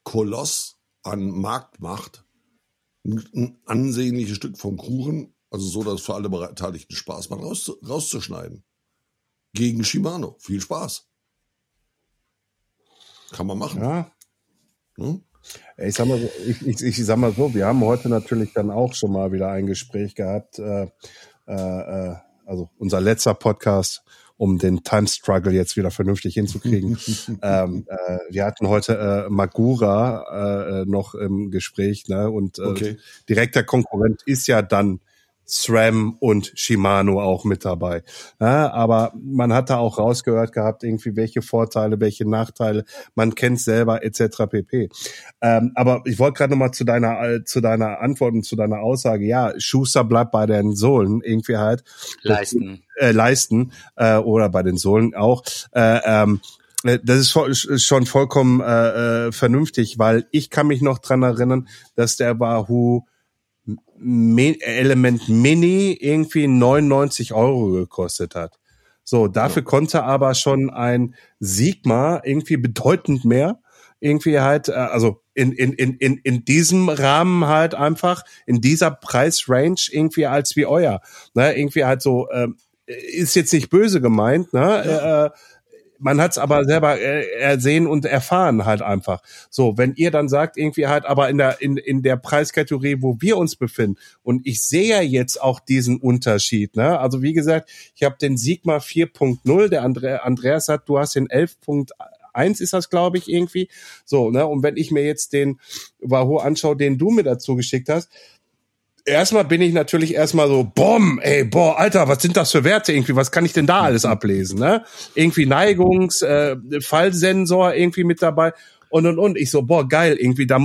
Koloss an Marktmacht ein ansehnliches Stück vom Kuchen also so, dass für alle Beteiligten Spaß macht, raus, rauszuschneiden. Gegen Shimano. Viel Spaß. Kann man machen. Ja. Hm? Ich sag, mal so, ich, ich, ich sag mal so, wir haben heute natürlich dann auch schon mal wieder ein Gespräch gehabt. Äh, äh, äh also unser letzter Podcast, um den Time Struggle jetzt wieder vernünftig hinzukriegen. *laughs* ähm, äh, wir hatten heute äh, Magura äh, noch im Gespräch, ne? Und äh, okay. direkter Konkurrent ist ja dann SRAM und Shimano auch mit dabei. Ja, aber man hat da auch rausgehört gehabt, irgendwie welche Vorteile, welche Nachteile, man kennt selber etc. pp. Ähm, aber ich wollte gerade nochmal zu deiner äh, zu deiner Antwort und zu deiner Aussage, ja, Schuster bleibt bei den Sohlen irgendwie halt. Leisten. Äh, leisten äh, oder bei den Sohlen auch. Äh, ähm, äh, das ist schon vollkommen äh, äh, vernünftig, weil ich kann mich noch dran erinnern, dass der Wahoo Element Mini irgendwie 99 Euro gekostet hat. So, dafür ja. konnte aber schon ein Sigma irgendwie bedeutend mehr irgendwie halt, äh, also in, in, in, in, in diesem Rahmen halt einfach, in dieser Preisrange irgendwie als wie euer. Ne, irgendwie halt so, äh, ist jetzt nicht böse gemeint, ne? Ja. Äh, man hat es aber selber äh, ersehen und erfahren halt einfach. So, wenn ihr dann sagt, irgendwie halt, aber in der, in, in der Preiskategorie, wo wir uns befinden, und ich sehe ja jetzt auch diesen Unterschied, ne? Also wie gesagt, ich habe den Sigma 4.0, der Andre, Andreas hat, du hast den 11.1 ist das, glaube ich, irgendwie. So, ne? Und wenn ich mir jetzt den Wahoo anschaue, den du mir dazu geschickt hast, erstmal bin ich natürlich erstmal so, bom, ey, boah, Alter, was sind das für Werte irgendwie? Was kann ich denn da alles ablesen, ne? Irgendwie Neigungs, äh, Fallsensor irgendwie mit dabei und und und. Ich so, boah, geil, irgendwie da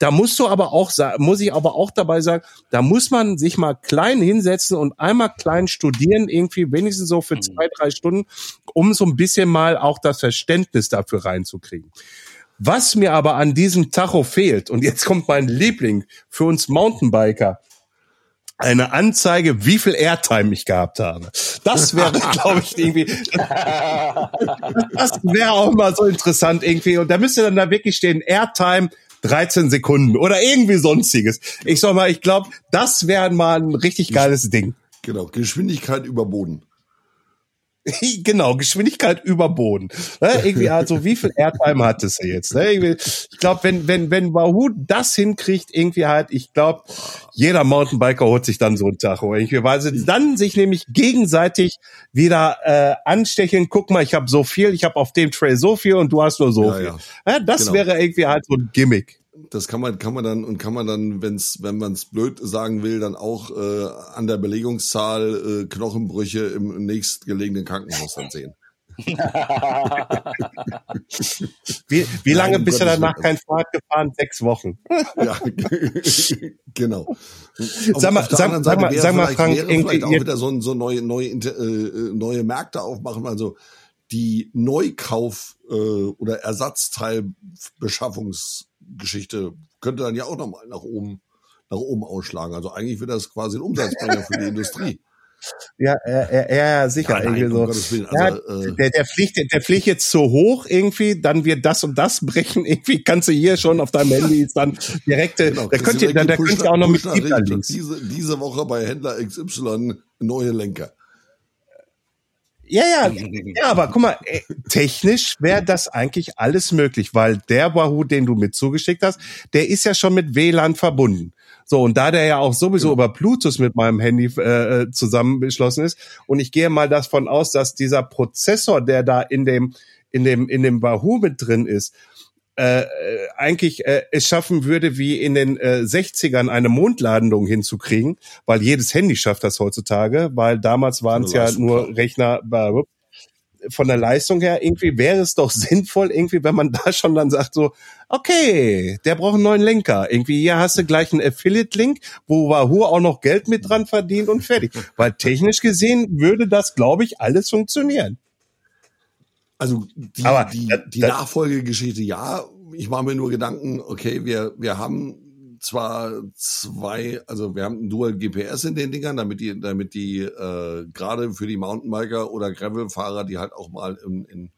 da musst du aber auch muss ich aber auch dabei sagen, da muss man sich mal klein hinsetzen und einmal klein studieren, irgendwie wenigstens so für mhm. zwei, drei Stunden, um so ein bisschen mal auch das Verständnis dafür reinzukriegen. Was mir aber an diesem Tacho fehlt, und jetzt kommt mein Liebling für uns Mountainbiker, eine Anzeige, wie viel Airtime ich gehabt habe. Das wäre, *laughs* glaube ich, irgendwie, das wäre auch mal so interessant irgendwie. Und da müsste dann da wirklich stehen, Airtime 13 Sekunden oder irgendwie sonstiges. Ich sag mal, ich glaube, das wäre mal ein richtig geiles Ding. Genau, Geschwindigkeit über Boden. *laughs* genau, Geschwindigkeit über Boden. Ne? Irgendwie also, wie viel Airtime hat es jetzt? Ne? Ich glaube, wenn, wenn, wenn Wahoo das hinkriegt, irgendwie halt, ich glaube, jeder Mountainbiker holt sich dann so einen Tacho. Irgendwie, weil sie dann sich nämlich gegenseitig wieder äh, anstecheln, guck mal, ich habe so viel, ich habe auf dem Trail so viel und du hast nur so ja, viel. Ja. Ja, das genau. wäre irgendwie halt so ein Gimmick. Das kann man, kann man dann und kann man dann, wenn's, wenn man es blöd sagen will, dann auch äh, an der Belegungszahl äh, Knochenbrüche im nächstgelegenen Krankenhaus dann sehen. *laughs* Wie, wie lange Nein, bist du danach kein Fahrrad gefahren? Sechs Wochen. *laughs* Ja, *laughs* genau. Sag mal- Auf sag- sag mal- sag mal, Frank, vielleicht auch wieder so, so neue, neue, äh, neue Märkte aufmachen. Also die Neukauf äh, oder Ersatzteilbeschaffungsgeschichte könnte dann ja auch nochmal nach oben, nach oben ausschlagen. Also eigentlich wird das quasi ein Umsatzbringer für die Industrie. *laughs* Ja, ja, ja, sicher. Ja, nein, so. Willen, ja, also, äh, der, der fliegt, der fliegt jetzt zu hoch irgendwie, dann wird das und das brechen. Irgendwie kannst du hier schon auf deinem Handy ist dann direkte, Genau, da könnt ihr, da, da könnt ihr auch noch mit diese, diese Woche bei Händler XY neue Lenker. Ja, ja, *laughs* ja, aber guck mal, äh, technisch wäre das eigentlich alles möglich, weil der Wahoo, den du mit zugeschickt hast, der ist ja schon mit WLAN verbunden. So, und da der ja auch sowieso über Bluetooth mit meinem Handy äh, zusammengeschlossen ist, und ich gehe mal davon aus, dass dieser Prozessor, der da in dem, in dem, in dem Wahoo mit drin ist, äh, äh, eigentlich äh, es schaffen würde, wie in den äh, 60ern eine Mondlandung hinzukriegen, weil jedes Handy schafft das heutzutage, weil damals waren es ja nur. Rechner äh, von der Leistung her, irgendwie wäre es doch *laughs* sinnvoll, irgendwie, wenn man da schon dann sagt, so, okay, der braucht einen neuen Lenker. Irgendwie, hier hast du gleich einen Affiliate-Link, wo Wahoo auch noch Geld mit dran verdient und fertig. Weil technisch gesehen würde das, glaube ich, alles funktionieren. Also die, Aber die, das- die das- Nachfolgegeschichte, ja, ich mache mir nur Gedanken, okay, wir, wir haben zwar zwei, also wir haben ein Dual GPS in den Dingern, damit die, damit die äh, gerade für die Mountainbiker oder Gravelfahrer, die halt auch mal in, in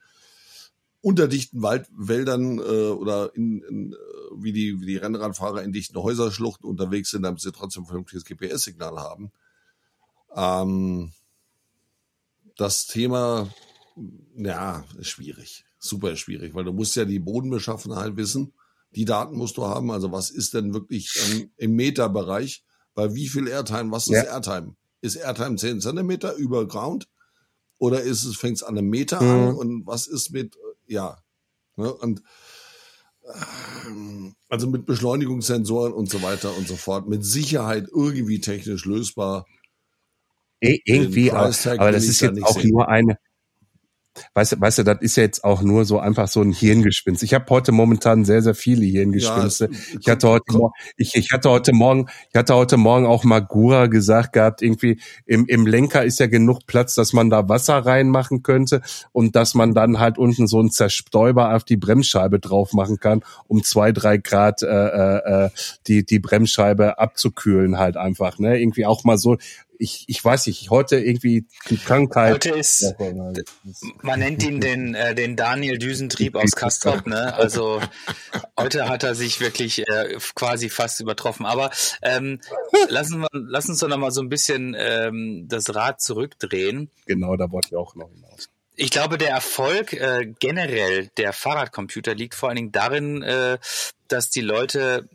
unterdichten Waldwäldern äh, oder in, in äh, wie die wie die Rennradfahrer in dichten Häuserschluchten unterwegs sind, damit sie trotzdem ein vernünftiges GPS-Signal haben. Ähm, das Thema ja, ist schwierig. Super schwierig, weil du musst ja die Bodenbeschaffenheit wissen. Die Daten musst du haben. Also was ist denn wirklich ähm, im Meterbereich? Bei wie viel Airtime? Was ist Ja. Airtime? Ist Airtime 10 Zentimeter über Ground? Oder ist es, fängt es an einem Meter Mhm. an? Und was ist mit, äh, ja. Ne? Und ähm, also mit Beschleunigungssensoren und so weiter und so fort. Mit Sicherheit irgendwie technisch lösbar. Eh, Irgendwie, aber, aber das ist da jetzt nicht auch sehen. nur eine. Weißt du, weißt du, das ist ja jetzt auch nur so einfach so ein Hirngespinst. Ich habe heute momentan sehr, sehr viele Hirngespinste. Ja, ich hatte heute, ich, ich hatte heute Morgen, ich hatte heute Morgen auch Magura gesagt gehabt, irgendwie im, im Lenker ist ja genug Platz, dass man da Wasser reinmachen könnte und dass man dann halt unten so einen Zerstäuber auf die Bremsscheibe drauf machen kann, um zwei, drei Grad äh, äh, äh, die die Bremsscheibe abzukühlen halt einfach. Ne, irgendwie auch mal so. Ich, ich weiß nicht, heute irgendwie die Krankheit. Heute ist, man nennt ihn den, äh, den Daniel Düsentrieb aus Kastrop, ne? Also heute hat er sich wirklich äh, quasi fast übertroffen. Aber ähm, lassen, wir, lassen uns doch noch mal so ein bisschen ähm, das Rad zurückdrehen. Genau, da wollte ich auch noch hinaus. Ich glaube, der Erfolg äh, generell der Fahrradcomputer liegt vor allen Dingen darin, äh, dass die Leute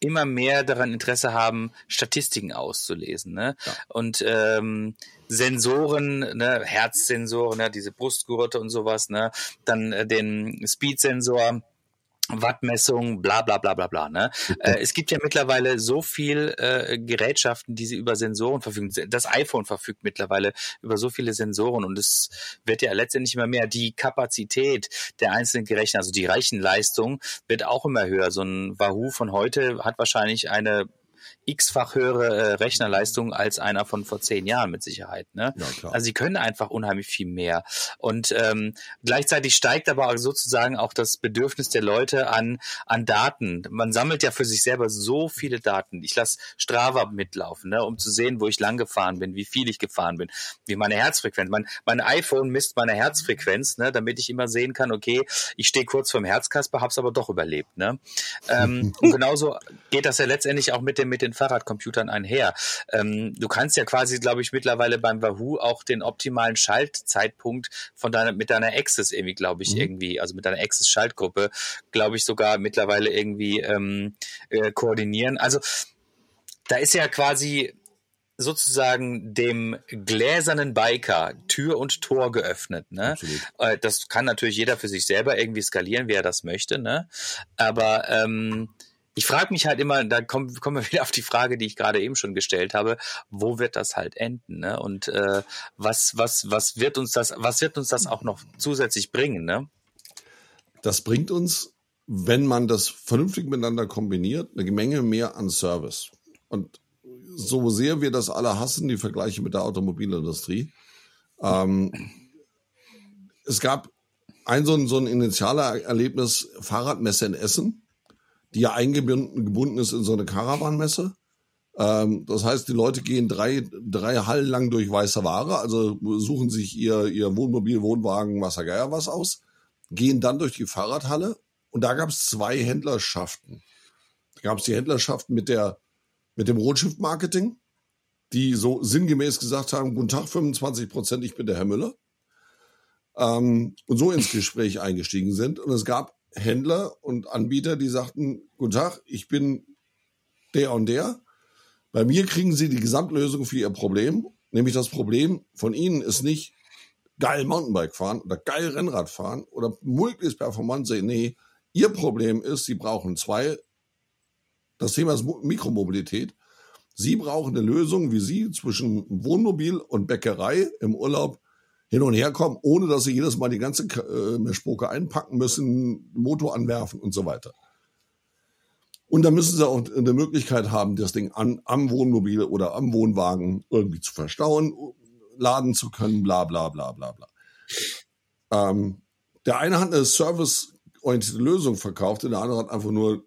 immer mehr daran Interesse haben, Statistiken auszulesen. Ne? Und ähm, Sensoren, ne, Herzsensoren, ne, diese Brustgurte und sowas, ne, dann äh, den Speedsensor. Wattmessung, bla bla bla bla bla. Ne? Äh, es gibt ja mittlerweile so viel äh, Gerätschaften, die sie über Sensoren verfügen. Das iPhone verfügt mittlerweile über so viele Sensoren und es wird ja letztendlich immer mehr. Die Kapazität der einzelnen Geräte, also die Rechenleistung, wird auch immer höher. So ein Wahoo von heute hat wahrscheinlich eine x-fach höhere äh, Rechnerleistung als einer von vor zehn Jahren mit Sicherheit. Ne? Ja. Also sie können einfach unheimlich viel mehr. Und ähm, gleichzeitig steigt aber sozusagen auch das Bedürfnis der Leute an, an Daten. Man sammelt ja für sich selber so viele Daten. Ich lasse Strava mitlaufen, ne, um zu sehen, wo ich lang gefahren bin, wie viel ich gefahren bin, wie meine Herzfrequenz. Mein, mein iPhone misst meine Herzfrequenz, ne, damit ich immer sehen kann, okay, ich stehe kurz vorm Herzkasper, hab's aber doch überlebt. Ne? Ähm, und genauso geht das ja letztendlich auch mit, dem, mit den Fahrradcomputern einher. Ähm, du kannst ja quasi, glaube ich, mittlerweile beim Wahoo auch den optimalen Schaltzeitpunkt von deiner, mit deiner Access irgendwie, glaube ich, irgendwie, also mit deiner Access-Schaltgruppe, glaube ich, sogar mittlerweile irgendwie ähm, äh, koordinieren. Also da ist ja quasi sozusagen dem gläsernen Biker Tür und Tor geöffnet. Ne? Absolut. Äh, Das kann natürlich jeder für sich selber irgendwie skalieren, wie er das möchte. Ne? Aber ähm, Ich frage mich halt immer, da kommen, kommen wir *laughs* wieder auf die Frage, die ich gerade eben schon gestellt habe, wo wird das halt enden? Ne? Und äh, was, was, was wird uns das, was wird uns das auch noch zusätzlich bringen? Ne? Das bringt uns, wenn man das vernünftig miteinander kombiniert, eine Menge mehr an Service. Und so sehr wir das alle hassen, die Vergleiche mit der Automobilindustrie, ähm, es gab ein so ein, so ein initialer Erlebnis Fahrradmesse in Essen die ja eingebunden ist in so eine Caravanmesse. Ähm, das heißt, die Leute gehen drei, drei Hallen lang durch weiße Ware, also suchen sich ihr, ihr Wohnmobil, Wohnwagen, Wassergeier was aus, gehen dann durch die Fahrradhalle und da gab es zwei Händlerschaften. Da gab es die Händlerschaften mit der, mit dem Rotschiff-Marketing, die so sinngemäß gesagt haben, guten Tag, 25 Prozent, ich bin der Herr Müller. Ähm, und so ins Gespräch eingestiegen sind. Und es gab Händler und Anbieter, die sagten, guten Tag, ich bin der und der. Bei mir kriegen Sie die Gesamtlösung für Ihr Problem. Nämlich das Problem von Ihnen ist nicht geil Mountainbike fahren oder geil Rennrad fahren oder möglichst performance. Nee, Ihr Problem ist, Sie brauchen zwei. Das Thema ist Mikromobilität. Sie brauchen eine Lösung, wie Sie zwischen Wohnmobil und Bäckerei im Urlaub hin und her kommen, ohne dass sie jedes Mal die ganze äh, Mischpoke einpacken müssen, Motor anwerfen und so weiter. Und da müssen sie auch eine Möglichkeit haben, das Ding an, am Wohnmobil oder am Wohnwagen irgendwie zu verstauen, laden zu können, bla bla bla bla bla. Ähm, der eine hat eine serviceorientierte Lösung verkauft, der andere hat einfach nur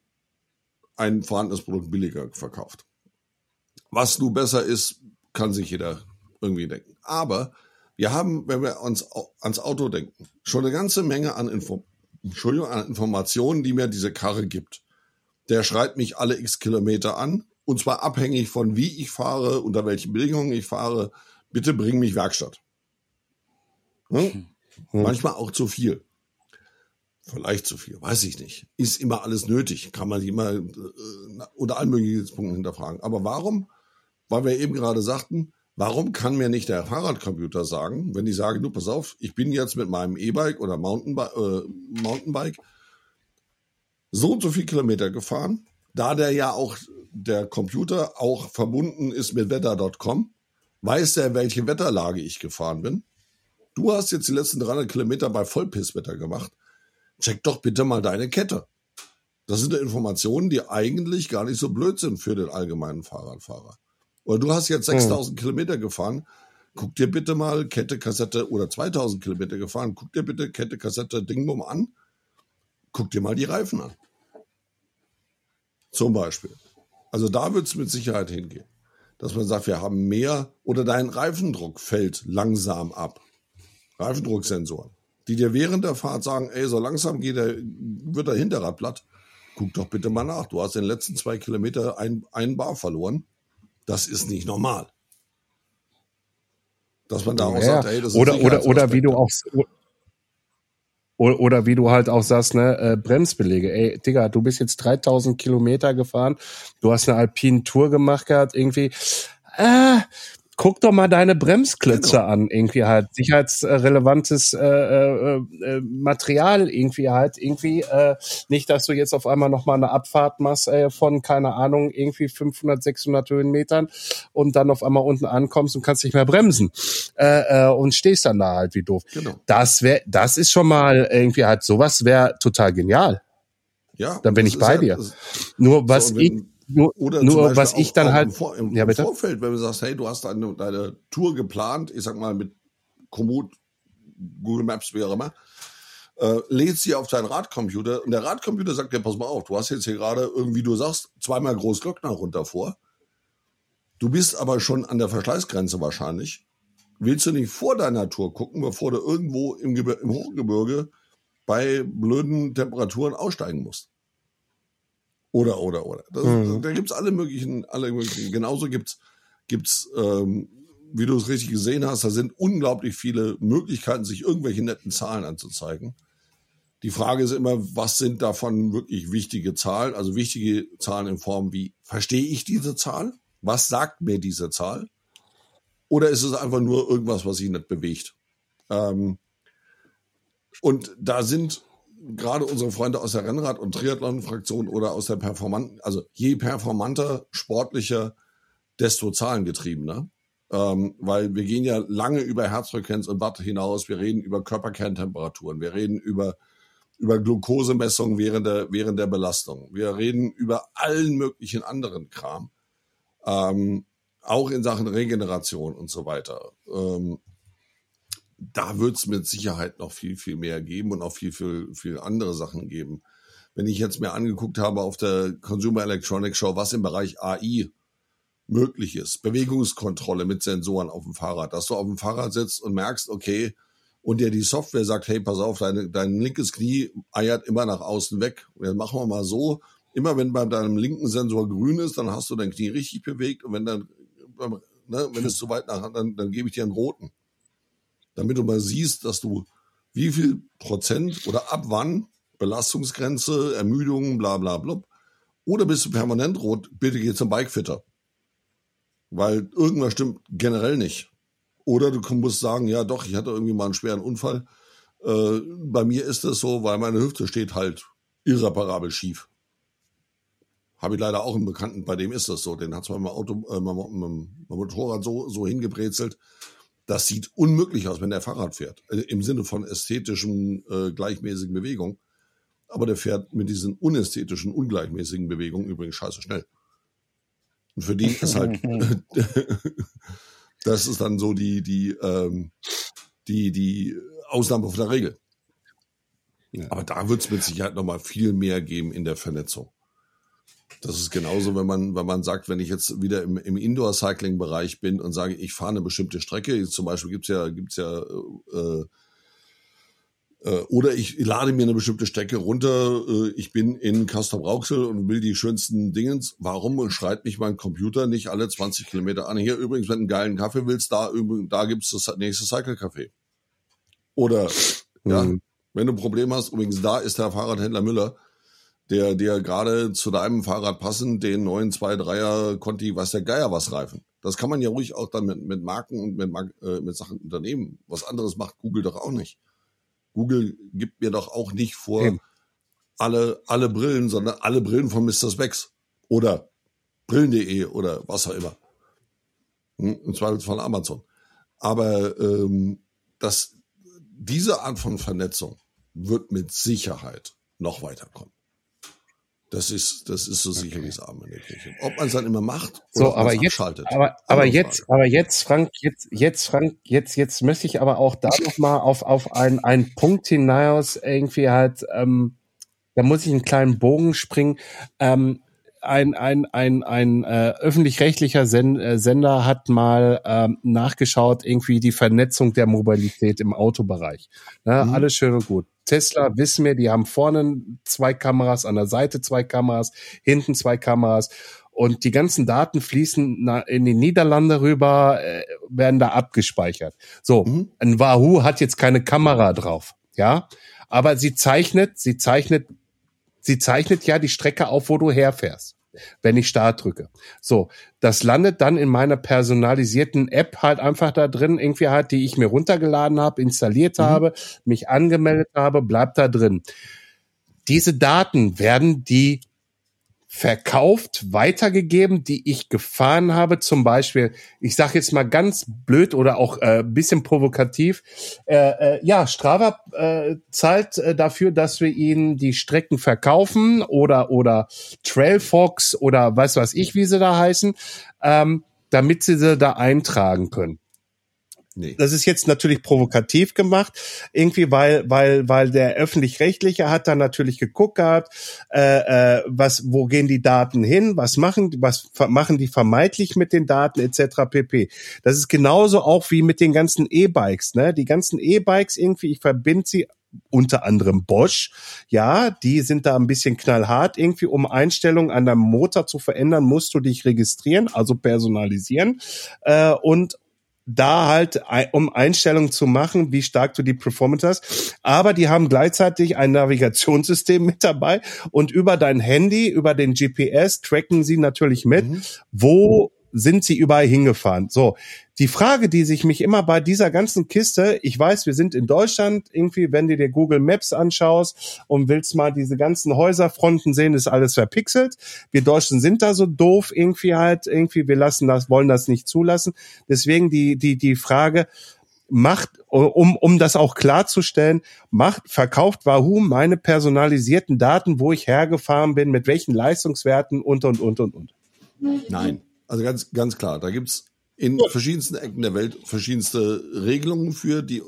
ein vorhandenes Produkt billiger verkauft. Was nun besser ist, kann sich jeder irgendwie denken. Aber wir haben, wenn wir uns ans Auto denken, schon eine ganze Menge an, Info Entschuldigung, an Informationen, die mir diese Karre gibt. Der schreit mich alle x Kilometer an und zwar abhängig von wie ich fahre, unter welchen Bedingungen ich fahre. Bitte bring mich Werkstatt. Hm? Hm. Manchmal auch zu viel. Vielleicht zu viel, weiß ich nicht. Ist immer alles nötig, kann man sich immer äh, unter allen möglichen Punkten hinterfragen. Aber warum? Weil wir eben gerade sagten, Warum kann mir nicht der Fahrradcomputer sagen, wenn ich sage, du pass auf, ich bin jetzt mit meinem E-Bike oder Mountainbike, äh, Mountainbike so und so viel Kilometer gefahren, da der ja auch der Computer auch verbunden ist mit wetter.com, weiß er, welche Wetterlage ich gefahren bin. Du hast jetzt die letzten 300 Kilometer bei Vollpisswetter gemacht. Check doch bitte mal deine Kette. Das sind Informationen, die eigentlich gar nicht so blöd sind für den allgemeinen Fahrradfahrer. Oder du hast jetzt 6000 hm. Kilometer gefahren. Guck dir bitte mal Kette, Kassette oder 2000 Kilometer gefahren. Guck dir bitte Kette, Kassette, Dingbum an. Guck dir mal die Reifen an. Zum Beispiel. Also da wird es mit Sicherheit hingehen. Dass man sagt, wir haben mehr oder dein Reifendruck fällt langsam ab. Reifendrucksensoren. Die dir während der Fahrt sagen, ey, so langsam geht der, wird der Hinterrad platt. Guck doch bitte mal nach. Du hast in den letzten zwei Kilometer ein, ein Bar verloren. Das ist nicht normal. Dass man daraus ja, sagt, ey, das ist oder, oder, oder wie du auch oder wie du halt auch sagst, ne, äh, Bremsbelege. Ey, Digga, du bist jetzt 3000 Kilometer gefahren, du hast eine Alpine Tour gemacht gehabt, irgendwie. Äh, guck doch mal deine Bremsklötze genau. an, irgendwie halt sicherheitsrelevantes äh, äh, äh, Material irgendwie halt irgendwie äh, nicht, dass du jetzt auf einmal noch mal eine Abfahrt machst äh, von keine Ahnung irgendwie 500 600 Höhenmetern und dann auf einmal unten ankommst und kannst nicht mehr bremsen äh, äh, und stehst dann da halt wie doof. Genau. Das wäre, das ist schon mal irgendwie halt sowas wäre total genial. Ja, dann bin ich bei dir. Nur was so, ich nur, Oder nur was ich dann halt im, Vor im, ja, bitte? Vorfeld, wenn du sagst, hey, du hast deine, deine Tour geplant, ich sag mal mit Komoot, Google Maps, wie auch immer, äh, lädst sie auf deinen Radcomputer und der Radcomputer sagt dir, pass mal auf, du hast jetzt hier gerade irgendwie, du sagst, zweimal Großglockner runter vor. Du bist aber schon an der Verschleißgrenze wahrscheinlich. Willst du nicht vor deiner Tour gucken, bevor du irgendwo im, Gebir im Hochgebirge bei blöden Temperaturen aussteigen musst? Oder, oder, oder. Das, mhm. Da gibt's alle möglichen, alle möglichen. Genauso gibt's, gibt's, ähm, wie du es richtig gesehen hast, da sind unglaublich viele Möglichkeiten, sich irgendwelche netten Zahlen anzuzeigen. Die Frage ist immer, was sind davon wirklich wichtige Zahlen? Also wichtige Zahlen in Form wie, verstehe ich diese Zahl? Was sagt mir diese Zahl? Oder ist es einfach nur irgendwas, was sich nicht bewegt? Ähm, und da sind gerade unsere Freunde aus der Rennrad- und Triathlon-Fraktion oder aus der Performant, also je performanter, sportlicher, desto zahlengetriebener. Ähm, weil wir gehen ja lange über Herzfrequenz und Watt hinaus. Wir reden über Körperkerntemperaturen. Wir reden über, über Glukosemessungen während der, während der Belastung. Wir reden über allen möglichen anderen Kram. Ähm, auch in Sachen Regeneration und so weiter. Ähm, da wird es mit Sicherheit noch viel, viel mehr geben und auch viel, viel, viel andere Sachen geben. Wenn ich jetzt mir angeguckt habe auf der Consumer Electronics Show, was im Bereich AI möglich ist, Bewegungskontrolle mit Sensoren auf dem Fahrrad, dass du auf dem Fahrrad sitzt und merkst, okay, und dir die Software sagt, hey, pass auf, dein, dein linkes Knie eiert immer nach außen weg. Und jetzt machen wir mal so, immer wenn bei deinem linken Sensor grün ist, dann hast du dein Knie richtig bewegt und wenn dann, ne, wenn es zu weit nach, dann, dann gebe ich dir einen roten damit du mal siehst, dass du wie viel Prozent oder ab wann Belastungsgrenze, Ermüdung, bla bla bla. Oder bist du permanent rot, bitte geh zum Bikefitter. Weil irgendwas stimmt generell nicht. Oder du musst sagen, ja doch, ich hatte irgendwie mal einen schweren Unfall. Äh, bei mir ist das so, weil meine Hüfte steht halt irreparabel schief. Habe ich leider auch einen Bekannten, bei dem ist das so. Den hat Auto, äh, mein, mein, mein Motorrad so, so hingebrezelt, das sieht unmöglich aus, wenn der Fahrrad fährt. Also Im Sinne von ästhetischen, äh, gleichmäßigen Bewegung. Aber der fährt mit diesen unästhetischen, ungleichmäßigen Bewegungen übrigens scheiße schnell. Und für die ist halt, *laughs* das ist dann so die, die, ähm, die, die Ausnahme von der Regel. Ja. Aber da wird es mit Sicherheit noch mal viel mehr geben in der Vernetzung. Das ist genauso, wenn man, wenn man sagt, wenn ich jetzt wieder im, im Indoor-Cycling-Bereich bin und sage, ich fahre eine bestimmte Strecke, zum Beispiel gibt's ja, gibt's ja äh, äh, oder ich lade mir eine bestimmte Strecke runter, äh, ich bin in Castor Brauxel und will die schönsten Dingens. Warum schreit mich mein Computer nicht alle 20 Kilometer an? Hier übrigens, wenn du einen geilen Kaffee willst, da, da gibt's das nächste Cycle-Café. Oder, mhm. ja, wenn du ein Problem hast, übrigens, da ist der Fahrradhändler Müller der dir gerade zu deinem Fahrrad passen, den neuen 2-3er Conti, was der Geier was Reifen. Das kann man ja ruhig auch dann mit, mit Marken und mit, äh, mit Sachen unternehmen. Was anderes macht Google doch auch nicht. Google gibt mir doch auch nicht vor Eben. alle, alle Brillen, sondern alle Brillen von Mr. Specs oder Brillen.de oder was auch immer. Hm, Im Zweifelsfall Amazon. Aber ähm, das, diese Art von Vernetzung wird mit Sicherheit noch weiterkommen. Das ist, das ist so sicher wie das Abend in der Kirche. Ob man es dann immer macht oder so, aber jetzt, abschaltet. Aber, aber jetzt, aber jetzt, Frank, jetzt, jetzt, Frank, jetzt, jetzt möchte ich aber auch da noch mal auf, auf einen, einen Punkt hinaus irgendwie halt, ähm, da muss ich einen kleinen Bogen springen. Ähm, ein, ein, ein, ein äh, öffentlich-rechtlicher Sen äh, Sender hat mal ähm, nachgeschaut, irgendwie die Vernetzung der Mobilität im Autobereich. Ne? Mhm. Alles schön und gut. Tesla wissen wir, die haben vorne zwei Kameras, an der Seite zwei Kameras, hinten zwei Kameras. Und die ganzen Daten fließen in die Niederlande rüber, äh, werden da abgespeichert. So, mhm. ein Wahoo hat jetzt keine Kamera drauf, ja, aber sie zeichnet, sie zeichnet sie zeichnet ja die Strecke auf, wo du herfährst, wenn ich Start drücke. So, das landet dann in meiner personalisierten App halt einfach da drin, irgendwie halt, die ich mir runtergeladen habe, installiert mhm. habe, mich angemeldet habe, bleibt da drin. Diese Daten werden die verkauft, weitergegeben, die ich gefahren habe. Zum Beispiel, ich sage jetzt mal ganz blöd oder auch äh, bisschen provokativ, äh, äh, ja, Strava äh, zahlt äh, dafür, dass wir ihnen die Strecken verkaufen oder oder Trailfox oder was weiß ich, wie sie da heißen, ähm, damit sie sie da eintragen können. Nee. Das ist jetzt natürlich provokativ gemacht, irgendwie, weil, weil, weil der öffentlich-rechtliche hat da natürlich geguckt gehabt, äh, äh, was, wo gehen die Daten hin, was machen, was machen die vermeintlich mit den Daten etc. pp. Das ist genauso auch wie mit den ganzen E-Bikes, ne? Die ganzen E-Bikes irgendwie, ich verbinde sie unter anderem Bosch. Ja, die sind da ein bisschen knallhart. Irgendwie, um Einstellungen an deinem Motor zu verändern, musst du dich registrieren, also personalisieren. Äh, und da halt, um Einstellungen zu machen, wie stark du die Performance hast. Aber die haben gleichzeitig ein Navigationssystem *laughs* mit dabei und über dein Handy, über den GPS tracken sie natürlich mit, mhm. wo sind sie überall hingefahren. So, die Frage, die sich mich immer bei dieser ganzen Kiste, ich weiß, wir sind in Deutschland, irgendwie, wenn du dir Google Maps anschaust und willst mal diese ganzen Häuserfronten sehen, ist alles verpixelt. Wir Deutschen sind da so doof, irgendwie halt, irgendwie, wir lassen das, wollen das nicht zulassen. Deswegen die, die, die Frage, macht, um, um das auch klarzustellen, macht, verkauft Wahoo meine personalisierten Daten, wo ich hergefahren bin, mit welchen Leistungswerten und, und, und, und, und. Nein. Also ganz, ganz klar, da gibt's in verschiedensten Ecken der Welt verschiedenste Regelungen für, die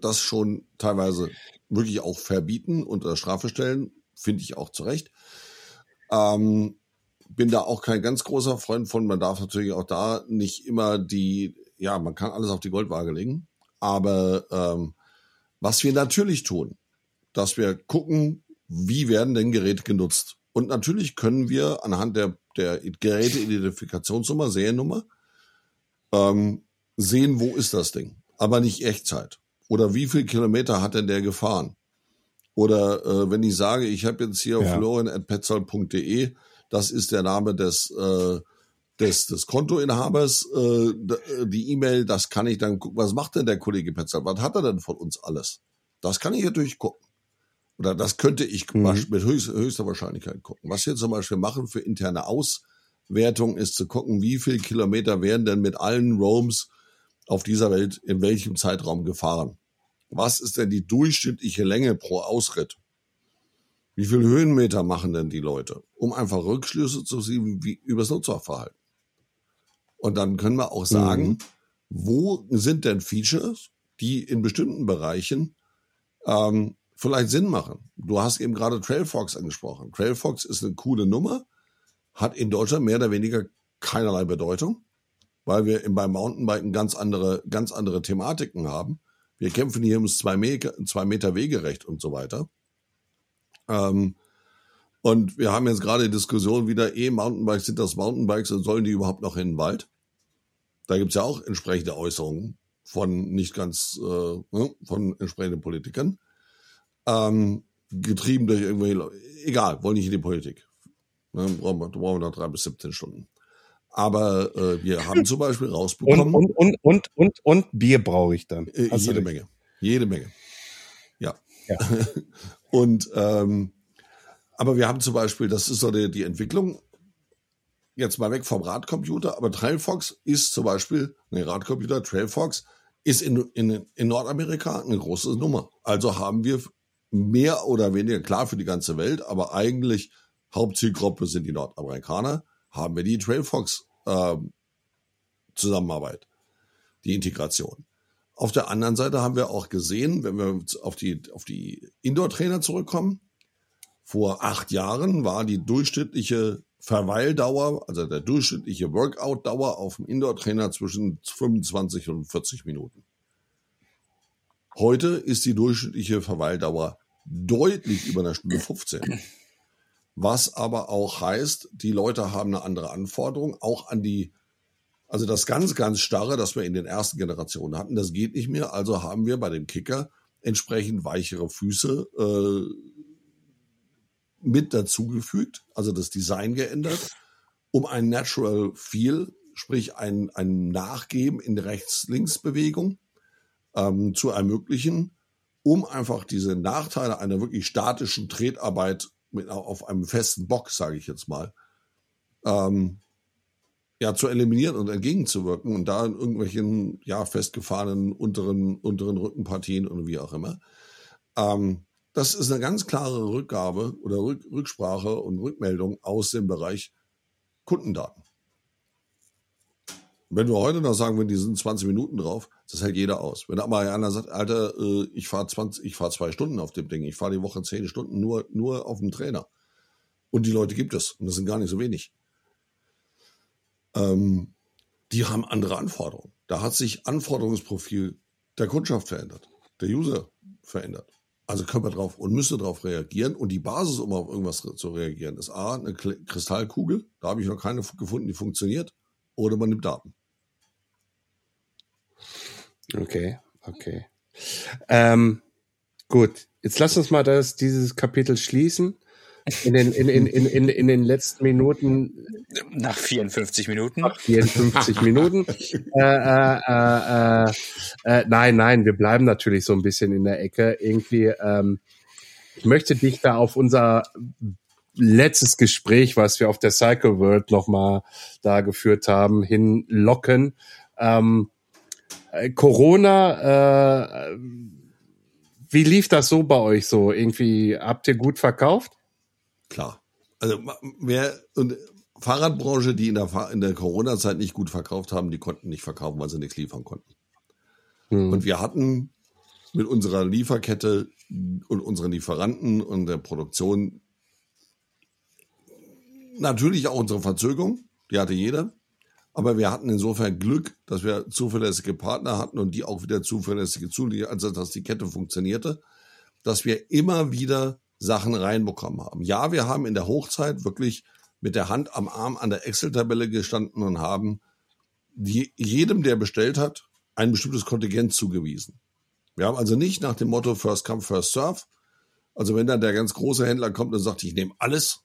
das schon teilweise wirklich auch verbieten und unter Strafe stellen, finde ich auch zu Recht. Ähm, bin da auch kein ganz großer Freund von. Man darf natürlich auch da nicht immer die, ja, man kann alles auf die Goldwaage legen. Aber ähm, was wir natürlich tun, dass wir gucken, wie werden denn Geräte genutzt. Und natürlich können wir anhand der, der Geräteidentifikationsnummer, Seriennummer, ähm, sehen, wo ist das Ding. Aber nicht Echtzeit. Oder wie viel Kilometer hat denn der gefahren? Oder äh, wenn ich sage, ich habe jetzt hier ja. florian.petzold.de, das ist der Name des äh, des, des Kontoinhabers äh, die E-Mail, das kann ich dann gucken, was macht denn der Kollege Petzer, was hat er denn von uns alles? Das kann ich natürlich gucken. Oder das könnte ich mhm. mit höchst, höchster Wahrscheinlichkeit gucken. Was wir zum Beispiel machen für interne Auswertung ist zu gucken, wie viel Kilometer werden denn mit allen Roams auf dieser Welt in welchem Zeitraum gefahren. Was ist denn die durchschnittliche Länge pro Ausritt? Wie viel Höhenmeter machen denn die Leute? Um einfach Rückschlüsse zu sehen, wie übers Nutzerverhalten. Und dann können wir auch sagen, mhm. wo sind denn Features, die in bestimmten Bereichen ähm, vielleicht Sinn machen. Du hast eben gerade Trailfox angesprochen. Trailfox ist eine coole Nummer, hat in Deutschland mehr oder weniger keinerlei Bedeutung, weil wir beim Mountainbiken ganz andere, ganz andere Thematiken haben. Wir kämpfen hier ums zwei Meter, zwei Meter Wegerecht und so weiter. Ähm, und wir haben jetzt gerade die Diskussion wieder, E-Mountainbikes, sind das Mountainbikes und sollen die überhaupt noch in den Wald? Da gibt's ja auch entsprechende Äußerungen von nicht ganz, äh, ne, von entsprechenden Politikern. Ähm, getrieben durch irgendwelche, egal, wollen nicht in die Politik. Ne, brauchen, wir, brauchen wir noch drei bis 17 Stunden. Aber äh, wir *laughs* haben zum Beispiel rausbekommen. Und, und, und, und, und, Bier brauche ich dann. Äh, jede Menge. Jede Menge. Ja. ja. *laughs* und ähm, aber wir haben zum Beispiel, das ist so die, die Entwicklung, jetzt mal weg vom Radcomputer, aber Trailfox ist zum Beispiel, ne, Radcomputer, Trailfox ist in, in, in Nordamerika eine große Nummer. Also haben wir mehr oder weniger, klar für die ganze Welt, aber eigentlich Hauptzielgruppe sind die Nordamerikaner, haben wir die Trailfox äh, Zusammenarbeit, die Integration. Auf der anderen Seite haben wir auch gesehen, wenn wir auf die, auf die Indoor-Trainer zurückkommen, vor acht Jahren war die durchschnittliche Verweildauer, also der durchschnittliche Workout-Dauer auf dem Indoor-Trainer zwischen 25 und 40 Minuten. Heute ist die durchschnittliche Verweildauer deutlich über einer Stunde 15. Was aber auch heißt, die Leute haben eine andere Anforderung, auch an die, also das ganz, ganz starre, das wir in den ersten Generationen hatten, das geht nicht mehr. Also haben wir bei dem Kicker entsprechend weichere Füße, äh, mit dazugefügt, also das Design geändert, um ein Natural Feel, sprich ein, ein Nachgeben in Rechts-Links-Bewegung ähm, zu ermöglichen, um einfach diese Nachteile einer wirklich statischen Tretarbeit mit, auf einem festen Bock, sage ich jetzt mal, ähm, ja, zu eliminieren und entgegenzuwirken und da in irgendwelchen ja festgefahrenen unteren unteren Rückenpartien und wie auch immer. Ähm, das ist eine ganz klare Rückgabe oder Rück Rücksprache und Rückmeldung aus dem Bereich Kundendaten. Wenn wir heute noch sagen, wenn die sind 20 Minuten drauf, das hält jeder aus. Wenn aber einer sagt, Alter, äh, ich fahre 20, ich fahre zwei Stunden auf dem Ding, ich fahre die Woche 10 Stunden nur, nur auf dem Trainer. Und die Leute gibt es. Und das sind gar nicht so wenig. Ähm, die haben andere Anforderungen. Da hat sich Anforderungsprofil der Kundschaft verändert, der User verändert. Also können wir drauf und müssen darauf reagieren. Und die Basis, um auf irgendwas zu reagieren, ist A, eine Kristallkugel. Da habe ich noch keine gefunden, die funktioniert. Oder man nimmt Daten. Okay, okay. Ähm, gut, jetzt lass uns mal das, dieses Kapitel schließen. in den, in, in, in, in, in den letzten Minuten. Nach 54 Minuten. Nach 54 Minuten. *laughs* Äh, äh, äh, äh, äh, nein, nein, wir bleiben natürlich so ein bisschen in der Ecke. Irgendwie, ähm, ich möchte dich da auf unser letztes Gespräch, was wir auf der Cycle World nochmal da geführt haben, hinlocken. Ähm, äh, Corona, äh, wie lief das so bei euch so? Irgendwie habt ihr gut verkauft? Klar. Also wer und Fahrradbranche, die in der, in der Corona-Zeit nicht gut verkauft haben, die konnten nicht verkaufen, weil sie nichts liefern konnten. Hm. Und wir hatten mit unserer Lieferkette und unseren Lieferanten und der Produktion natürlich auch unsere Verzögerung, die hatte jeder. Aber wir hatten insofern Glück, dass wir zuverlässige Partner hatten und die auch wieder zuverlässige Zulieferer, also dass die Kette funktionierte, dass wir immer wieder Sachen reinbekommen haben. Ja, wir haben in der Hochzeit wirklich mit der Hand am Arm an der Excel-Tabelle gestanden und haben die, jedem, der bestellt hat, ein bestimmtes Kontingent zugewiesen. Wir haben also nicht nach dem Motto First Come, First Serve. Also wenn dann der ganz große Händler kommt und sagt, ich nehme alles,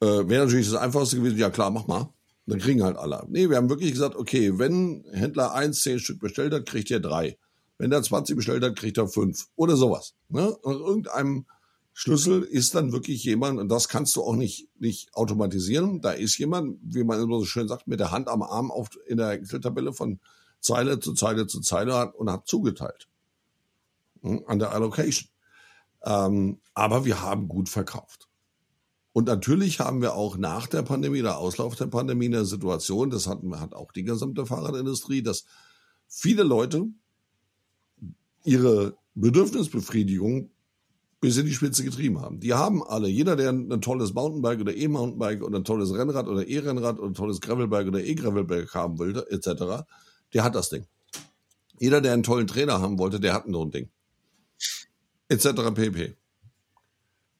äh, wäre natürlich das Einfachste gewesen, ja klar, mach mal. Dann kriegen halt alle. Nee, wir haben wirklich gesagt, okay, wenn Händler eins zehn Stück bestellt hat, kriegt er drei. Wenn der 20 bestellt hat, kriegt er fünf. Oder sowas. Ne? Und irgendeinem Schlüssel ist dann wirklich jemand, und das kannst du auch nicht, nicht automatisieren. Da ist jemand, wie man immer so schön sagt, mit der Hand am Arm auf, in der Excel-Tabelle von Zeile zu Zeile zu Zeile und hat zugeteilt. Hm, an der Allocation. Ähm, aber wir haben gut verkauft. Und natürlich haben wir auch nach der Pandemie, der Auslauf der Pandemie, eine Situation, das hat, hat auch die gesamte Fahrradindustrie, dass viele Leute ihre Bedürfnisbefriedigung bis in die Spitze getrieben haben. Die haben alle, jeder, der ein, tolles Mountainbike oder E-Mountainbike oder ein tolles Rennrad oder E-Rennrad oder ein tolles Gravelbike oder E-Gravelbike haben wollte, etc., der hat das Ding. Jeder, der einen tollen Trainer haben wollte, der hat so ein Ding. Etc. pp.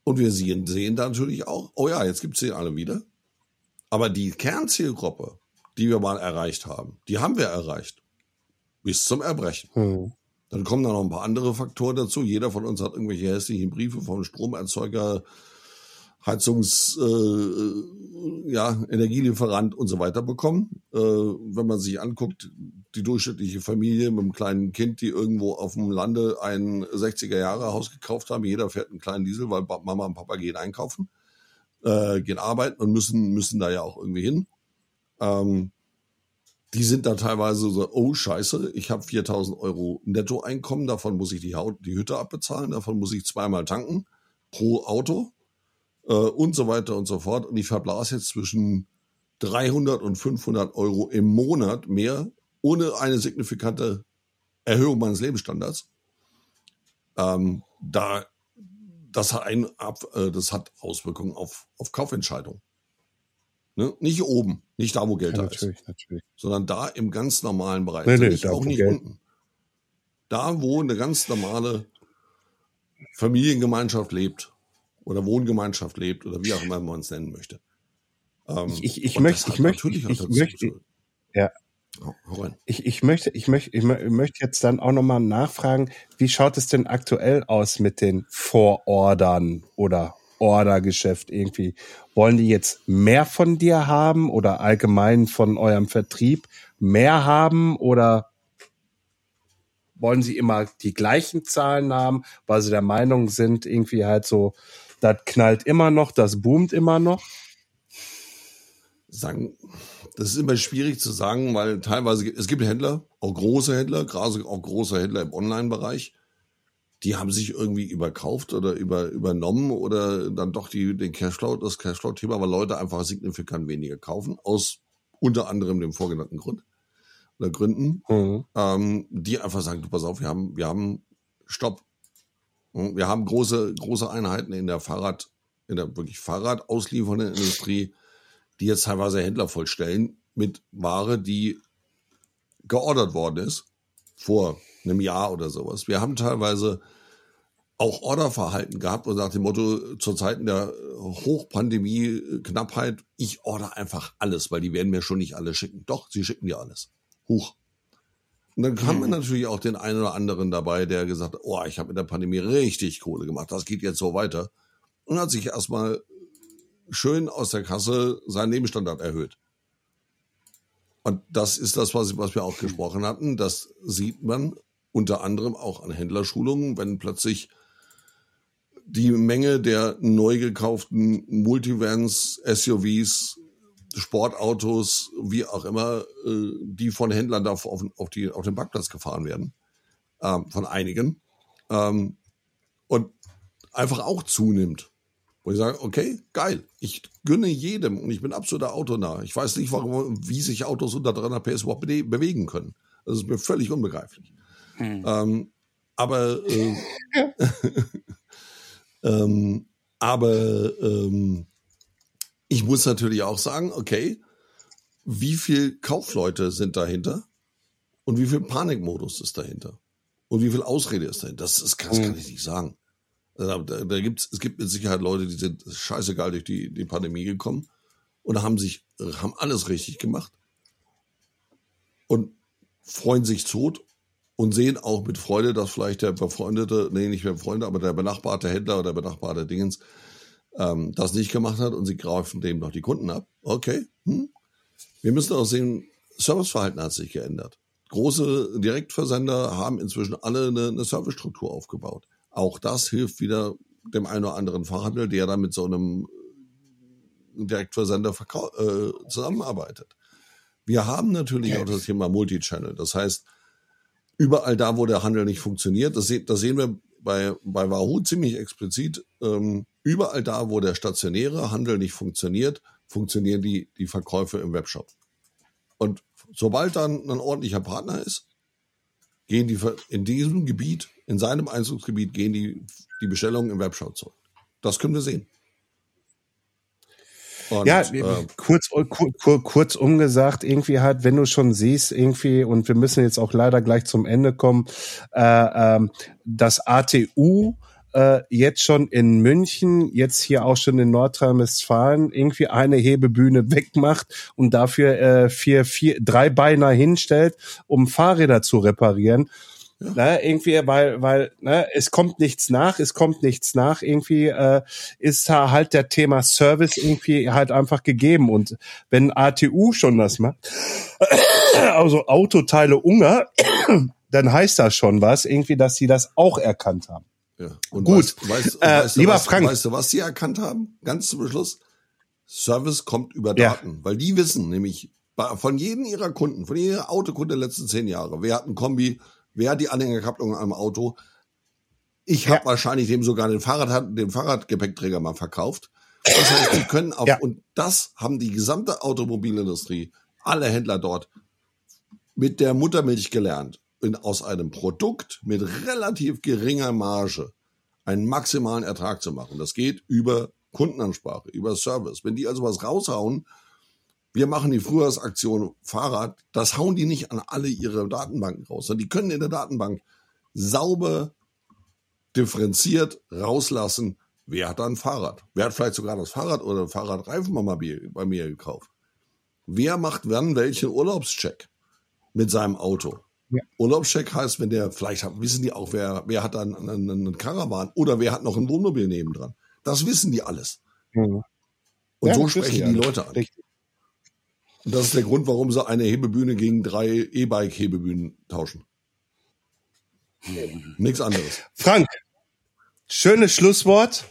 Und wir sehen, sehen da natürlich auch, oh ja, jetzt gibt's sie alle wieder. Aber die Kernzielgruppe, die wir mal erreicht haben, die haben wir erreicht. Bis zum Erbrechen. Hm. Dann kommen da noch ein paar andere Faktoren dazu. Jeder von uns hat irgendwelche hässlichen Briefe vom Stromerzeuger, Heizungs, äh, ja, Energielieferant und so weiter bekommen. Äh, wenn man sich anguckt, die durchschnittliche Familie mit einem kleinen Kind, die irgendwo auf dem Lande ein 60er Jahre Haus gekauft haben, jeder fährt einen kleinen Diesel, weil Mama und Papa gehen einkaufen, äh, gehen arbeiten und müssen, müssen da ja auch irgendwie hin. Ähm, die sind da teilweise so, oh scheiße, ich habe 4000 Euro Nettoeinkommen, davon muss ich die, Haut, die Hütte abbezahlen, davon muss ich zweimal tanken pro Auto äh, und so weiter und so fort. Und ich verblase jetzt zwischen 300 und 500 Euro im Monat mehr, ohne eine signifikante Erhöhung meines Lebensstandards. Ähm, da, das hat, ein, äh, das hat Auswirkungen auf, auf Kaufentscheidungen. Ne? Nicht oben, nicht da, wo Geld ja, da natürlich, ist. Natürlich. Sondern da im ganz normalen Bereich. Nee, nee, nicht, auch nicht Geld. unten. Da, wo eine ganz normale Familiengemeinschaft lebt oder Wohngemeinschaft lebt oder wie auch immer man es nennen möchte. Ähm, ich, ich, möchte, ich möchte, ich, ich möchte, ja. Ich, ich möchte, ich möchte, ich möchte jetzt dann auch nochmal nachfragen, wie schaut es denn aktuell aus mit den Vorordern oder Ordergeschäft irgendwie? Wollen die jetzt mehr von dir haben oder allgemein von eurem Vertrieb mehr haben oder wollen sie immer die gleichen Zahlen haben, weil sie der Meinung sind, irgendwie halt so, das knallt immer noch, das boomt immer noch? Sagen, das ist immer schwierig zu sagen, weil teilweise, es gibt Händler, auch große Händler, gerade auch große Händler im Online-Bereich, die haben sich irgendwie überkauft oder über, übernommen oder dann doch die, den Cashflow, das Cashflow-Thema, weil Leute einfach signifikant weniger kaufen, aus unter anderem dem vorgenannten Grund oder Gründen, mhm. ähm, die einfach sagen, du pass auf, wir haben, wir haben Stopp, wir haben große, große Einheiten in der Fahrrad, in der wirklich Fahrradausliefernden Industrie, die jetzt teilweise Händler vollstellen mit Ware, die geordert worden ist vor einem Jahr oder sowas. Wir haben teilweise auch Orderverhalten gehabt und nach dem Motto, zu Zeiten der Hochpandemie, Knappheit, ich order einfach alles, weil die werden mir schon nicht alles schicken. Doch, sie schicken dir alles. Huch. Und dann kam mhm. natürlich auch den einen oder anderen dabei, der gesagt hat, oh, ich habe in der Pandemie richtig Kohle gemacht, das geht jetzt so weiter. und hat sich erstmal schön aus der Kasse seinen Lebensstandard erhöht. Und das ist das, was, was wir auch gesprochen hatten. Das sieht man unter anderem auch an Händlerschulungen, wenn plötzlich die Menge der neu gekauften Multivans, SUVs, Sportautos, wie auch immer, äh, die von Händlern auf, auf, die, auf den Parkplatz gefahren werden, ähm, von einigen, ähm, und einfach auch zunimmt. Wo ich sage, okay, geil, ich gönne jedem und ich bin absoluter autonah. Ich weiß nicht, warum, wie sich Autos unter 300 PS überhaupt bewegen können. Das ist mir völlig unbegreiflich. Hm. Ähm, aber äh, *laughs* *laughs* ähm, aber ähm, ich muss natürlich auch sagen, okay, wie viel Kaufleute sind dahinter und wie viel Panikmodus ist dahinter und wie viel Ausrede ist dahinter? Das, kann, das kann hm. ich nicht sagen. Also, da, da gibt's, es gibt mit Sicherheit Leute, die sind scheißegal durch die, die Pandemie gekommen und haben sich, haben alles richtig gemacht und freuen sich tot und sehen auch mit Freude, dass vielleicht der befreundete, nee, nicht mehr befreundete, aber der benachbarte Händler oder der benachbarte Dingens ähm, das nicht gemacht hat und sie greifen dem noch die Kunden ab. Okay, hm. wir müssen auch sehen, Serviceverhalten hat sich geändert. Große Direktversender haben inzwischen alle eine, eine Servicestruktur aufgebaut. Auch das hilft wieder dem einen oder anderen Fachhandel, der dann mit so einem Direktversender äh, zusammenarbeitet. Wir haben natürlich ja. auch das Thema Multichannel. Das heißt, überall da, wo der Handel nicht funktioniert, das, das sehen wir bei, bei Wahoo ziemlich explizit, ähm, überall da, wo der stationäre Handel nicht funktioniert, funktionieren die, die Verkäufe im Webshop. Und sobald dann ein ordentlicher Partner ist, gehen die in diesem Gebiet, in seinem Einzugsgebiet, gehen die, die Bestellungen im Webshop zurück. Das können wir sehen. Und, ja, äh, kurz, kur, kurz umgesagt, irgendwie halt, wenn du schon siehst, irgendwie, und wir müssen jetzt auch leider gleich zum Ende kommen, äh, ähm, das ATU äh, jetzt schon in München, jetzt hier auch schon in Nordrhein-Westfalen irgendwie eine Hebebühne *laughs* wegmacht und dafür äh, vier, vier, drei Beiner hinstellt, um Fahrräder zu reparieren. Ja. Ne, irgendwie, weil, weil ne, es kommt nichts nach, es kommt nichts nach. Irgendwie äh, ist da halt der Thema Service irgendwie halt einfach gegeben. Und wenn ATU schon das macht, *coughs* also Autoteile Unger, *coughs* dann heißt das schon was, irgendwie, dass sie das auch erkannt haben. Ja. Und Gut, weißt, weißt, äh, weißt lieber was, Frank, weißt du, was sie erkannt haben? Ganz zum Schluss. Service kommt über Daten, ja. weil die wissen nämlich von jedem ihrer Kunden, von jeder Autokunde der letzten zehn Jahre, wer hat ein Kombi, Wer hat die Anhängerkupplung am Auto? Ich habe ja. wahrscheinlich dem sogar den Fahrrad, den Fahrradgepäckträger mal verkauft. Das heißt, die können auch, ja. und das haben die gesamte Automobilindustrie, alle Händler dort, mit der Muttermilch gelernt, in, aus einem Produkt mit relativ geringer Marge einen maximalen Ertrag zu machen. Das geht über Kundenansprache, über Service. Wenn die also was raushauen, wir machen die Frühjahrsaktion Fahrrad, das hauen die nicht an alle ihre Datenbanken raus, sondern die können in der Datenbank sauber differenziert rauslassen, wer hat da ein Fahrrad? Wer hat vielleicht sogar das Fahrrad oder Fahrradreifen mal bei mir gekauft? Wer macht wann welchen Urlaubscheck mit seinem Auto? Ja. Urlaubscheck heißt, wenn der, vielleicht hat, wissen die auch, wer, wer hat da einen, einen, Karawan oder wer hat noch ein Wohnmobil nebendran. Das wissen die alles. Mhm. Und ja, so sprechen die Leute an. Richtig. Und das ist der Grund, warum sie eine Hebebühne gegen drei E-Bike-Hebebühnen tauschen. Nichts anderes. Frank, schönes Schlusswort.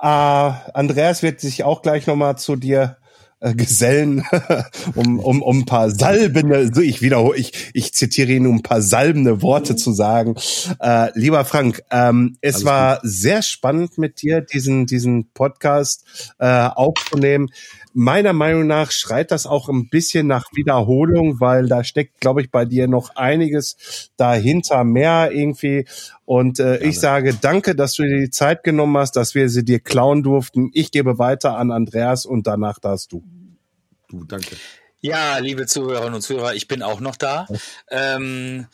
Äh, Andreas wird sich auch gleich nochmal zu dir äh, Gesellen, *laughs* um, um, um ein paar salbende, so ich wiederhole, ich, ich zitiere ihn, um ein paar salbende Worte zu sagen. Äh, lieber Frank, ähm, es Alles war gut. sehr spannend mit dir, diesen, diesen Podcast äh, aufzunehmen meiner Meinung nach schreit das auch ein bisschen nach Wiederholung, weil da steckt, glaube ich, bei dir noch einiges dahinter mehr irgendwie. Und äh, ich sage danke, dass du dir die Zeit genommen hast, dass wir sie dir klauen durften. Ich gebe weiter an Andreas und danach darfst du. Du, danke. Ja, liebe Zuhörerinnen und Zuhörer, ich bin auch noch da. Ähm,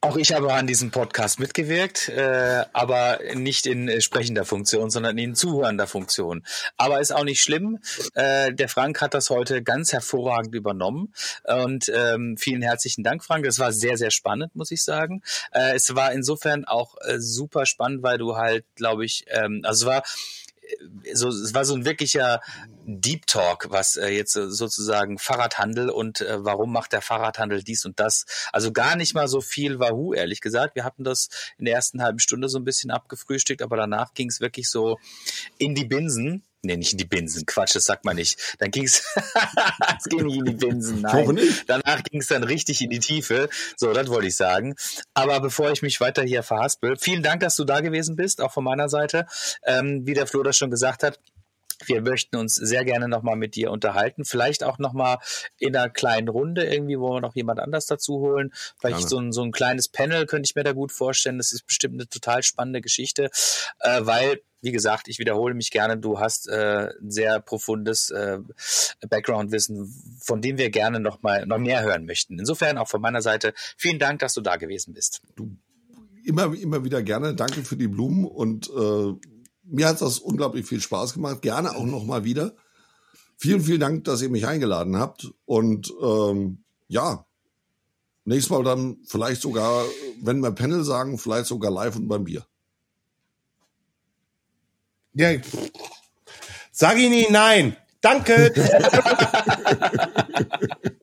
auch ich habe an diesem Podcast mitgewirkt, äh, aber nicht in äh, sprechender Funktion, sondern in zuhörender Funktion. Aber ist auch nicht schlimm. Äh, der Frank hat das heute ganz hervorragend übernommen. Und ähm, vielen herzlichen Dank, Frank. Es war sehr, sehr spannend, muss ich sagen. Äh, es war insofern auch äh, super spannend, weil du halt, glaube ich, ähm, also es war so, es war so ein wirklicher Deep Talk, was äh, jetzt sozusagen Fahrradhandel und äh, warum macht der Fahrradhandel dies und das. Also gar nicht mal so viel Wahoo, ehrlich gesagt. Wir hatten das in der ersten halben Stunde so ein bisschen abgefrühstückt, aber danach ging es wirklich so in die Binsen. Nee, nicht in die Binsen. Quatsch, das sagt man nicht. Dann ging's, *laughs* *laughs* es ging nicht in die Binsen. Nein. Danach ging es dann richtig in die Tiefe. So, das wollte ich sagen. Aber bevor ich mich weiter hier verhaspel, vielen Dank, dass du da gewesen bist, auch von meiner Seite. Ähm, wie der Flo das schon gesagt hat, wir möchten uns sehr gerne nochmal mit dir unterhalten. Vielleicht auch nochmal in einer kleinen Runde irgendwie, wo wir noch jemand anders dazu holen. Vielleicht so ein, so ein kleines Panel könnte ich mir da gut vorstellen. Das ist bestimmt eine total spannende Geschichte, äh, weil wie gesagt, ich wiederhole mich gerne, du hast äh, ein sehr profundes äh, Background-Wissen, von dem wir gerne noch mal noch mehr hören möchten. Insofern auch von meiner Seite vielen Dank, dass du da gewesen bist. Du immer immer wieder gerne. Danke für die Blumen und äh, mir hat das unglaublich viel Spaß gemacht. Gerne auch noch mal wieder. Vielen, vielen Dank, dass ihr mich eingeladen habt. Und ähm, ja, nächstes Mal dann vielleicht sogar, wenn wir Panel sagen, vielleicht sogar live und beim Bier. Ja. Sag ich nie nein. Danke. *laughs*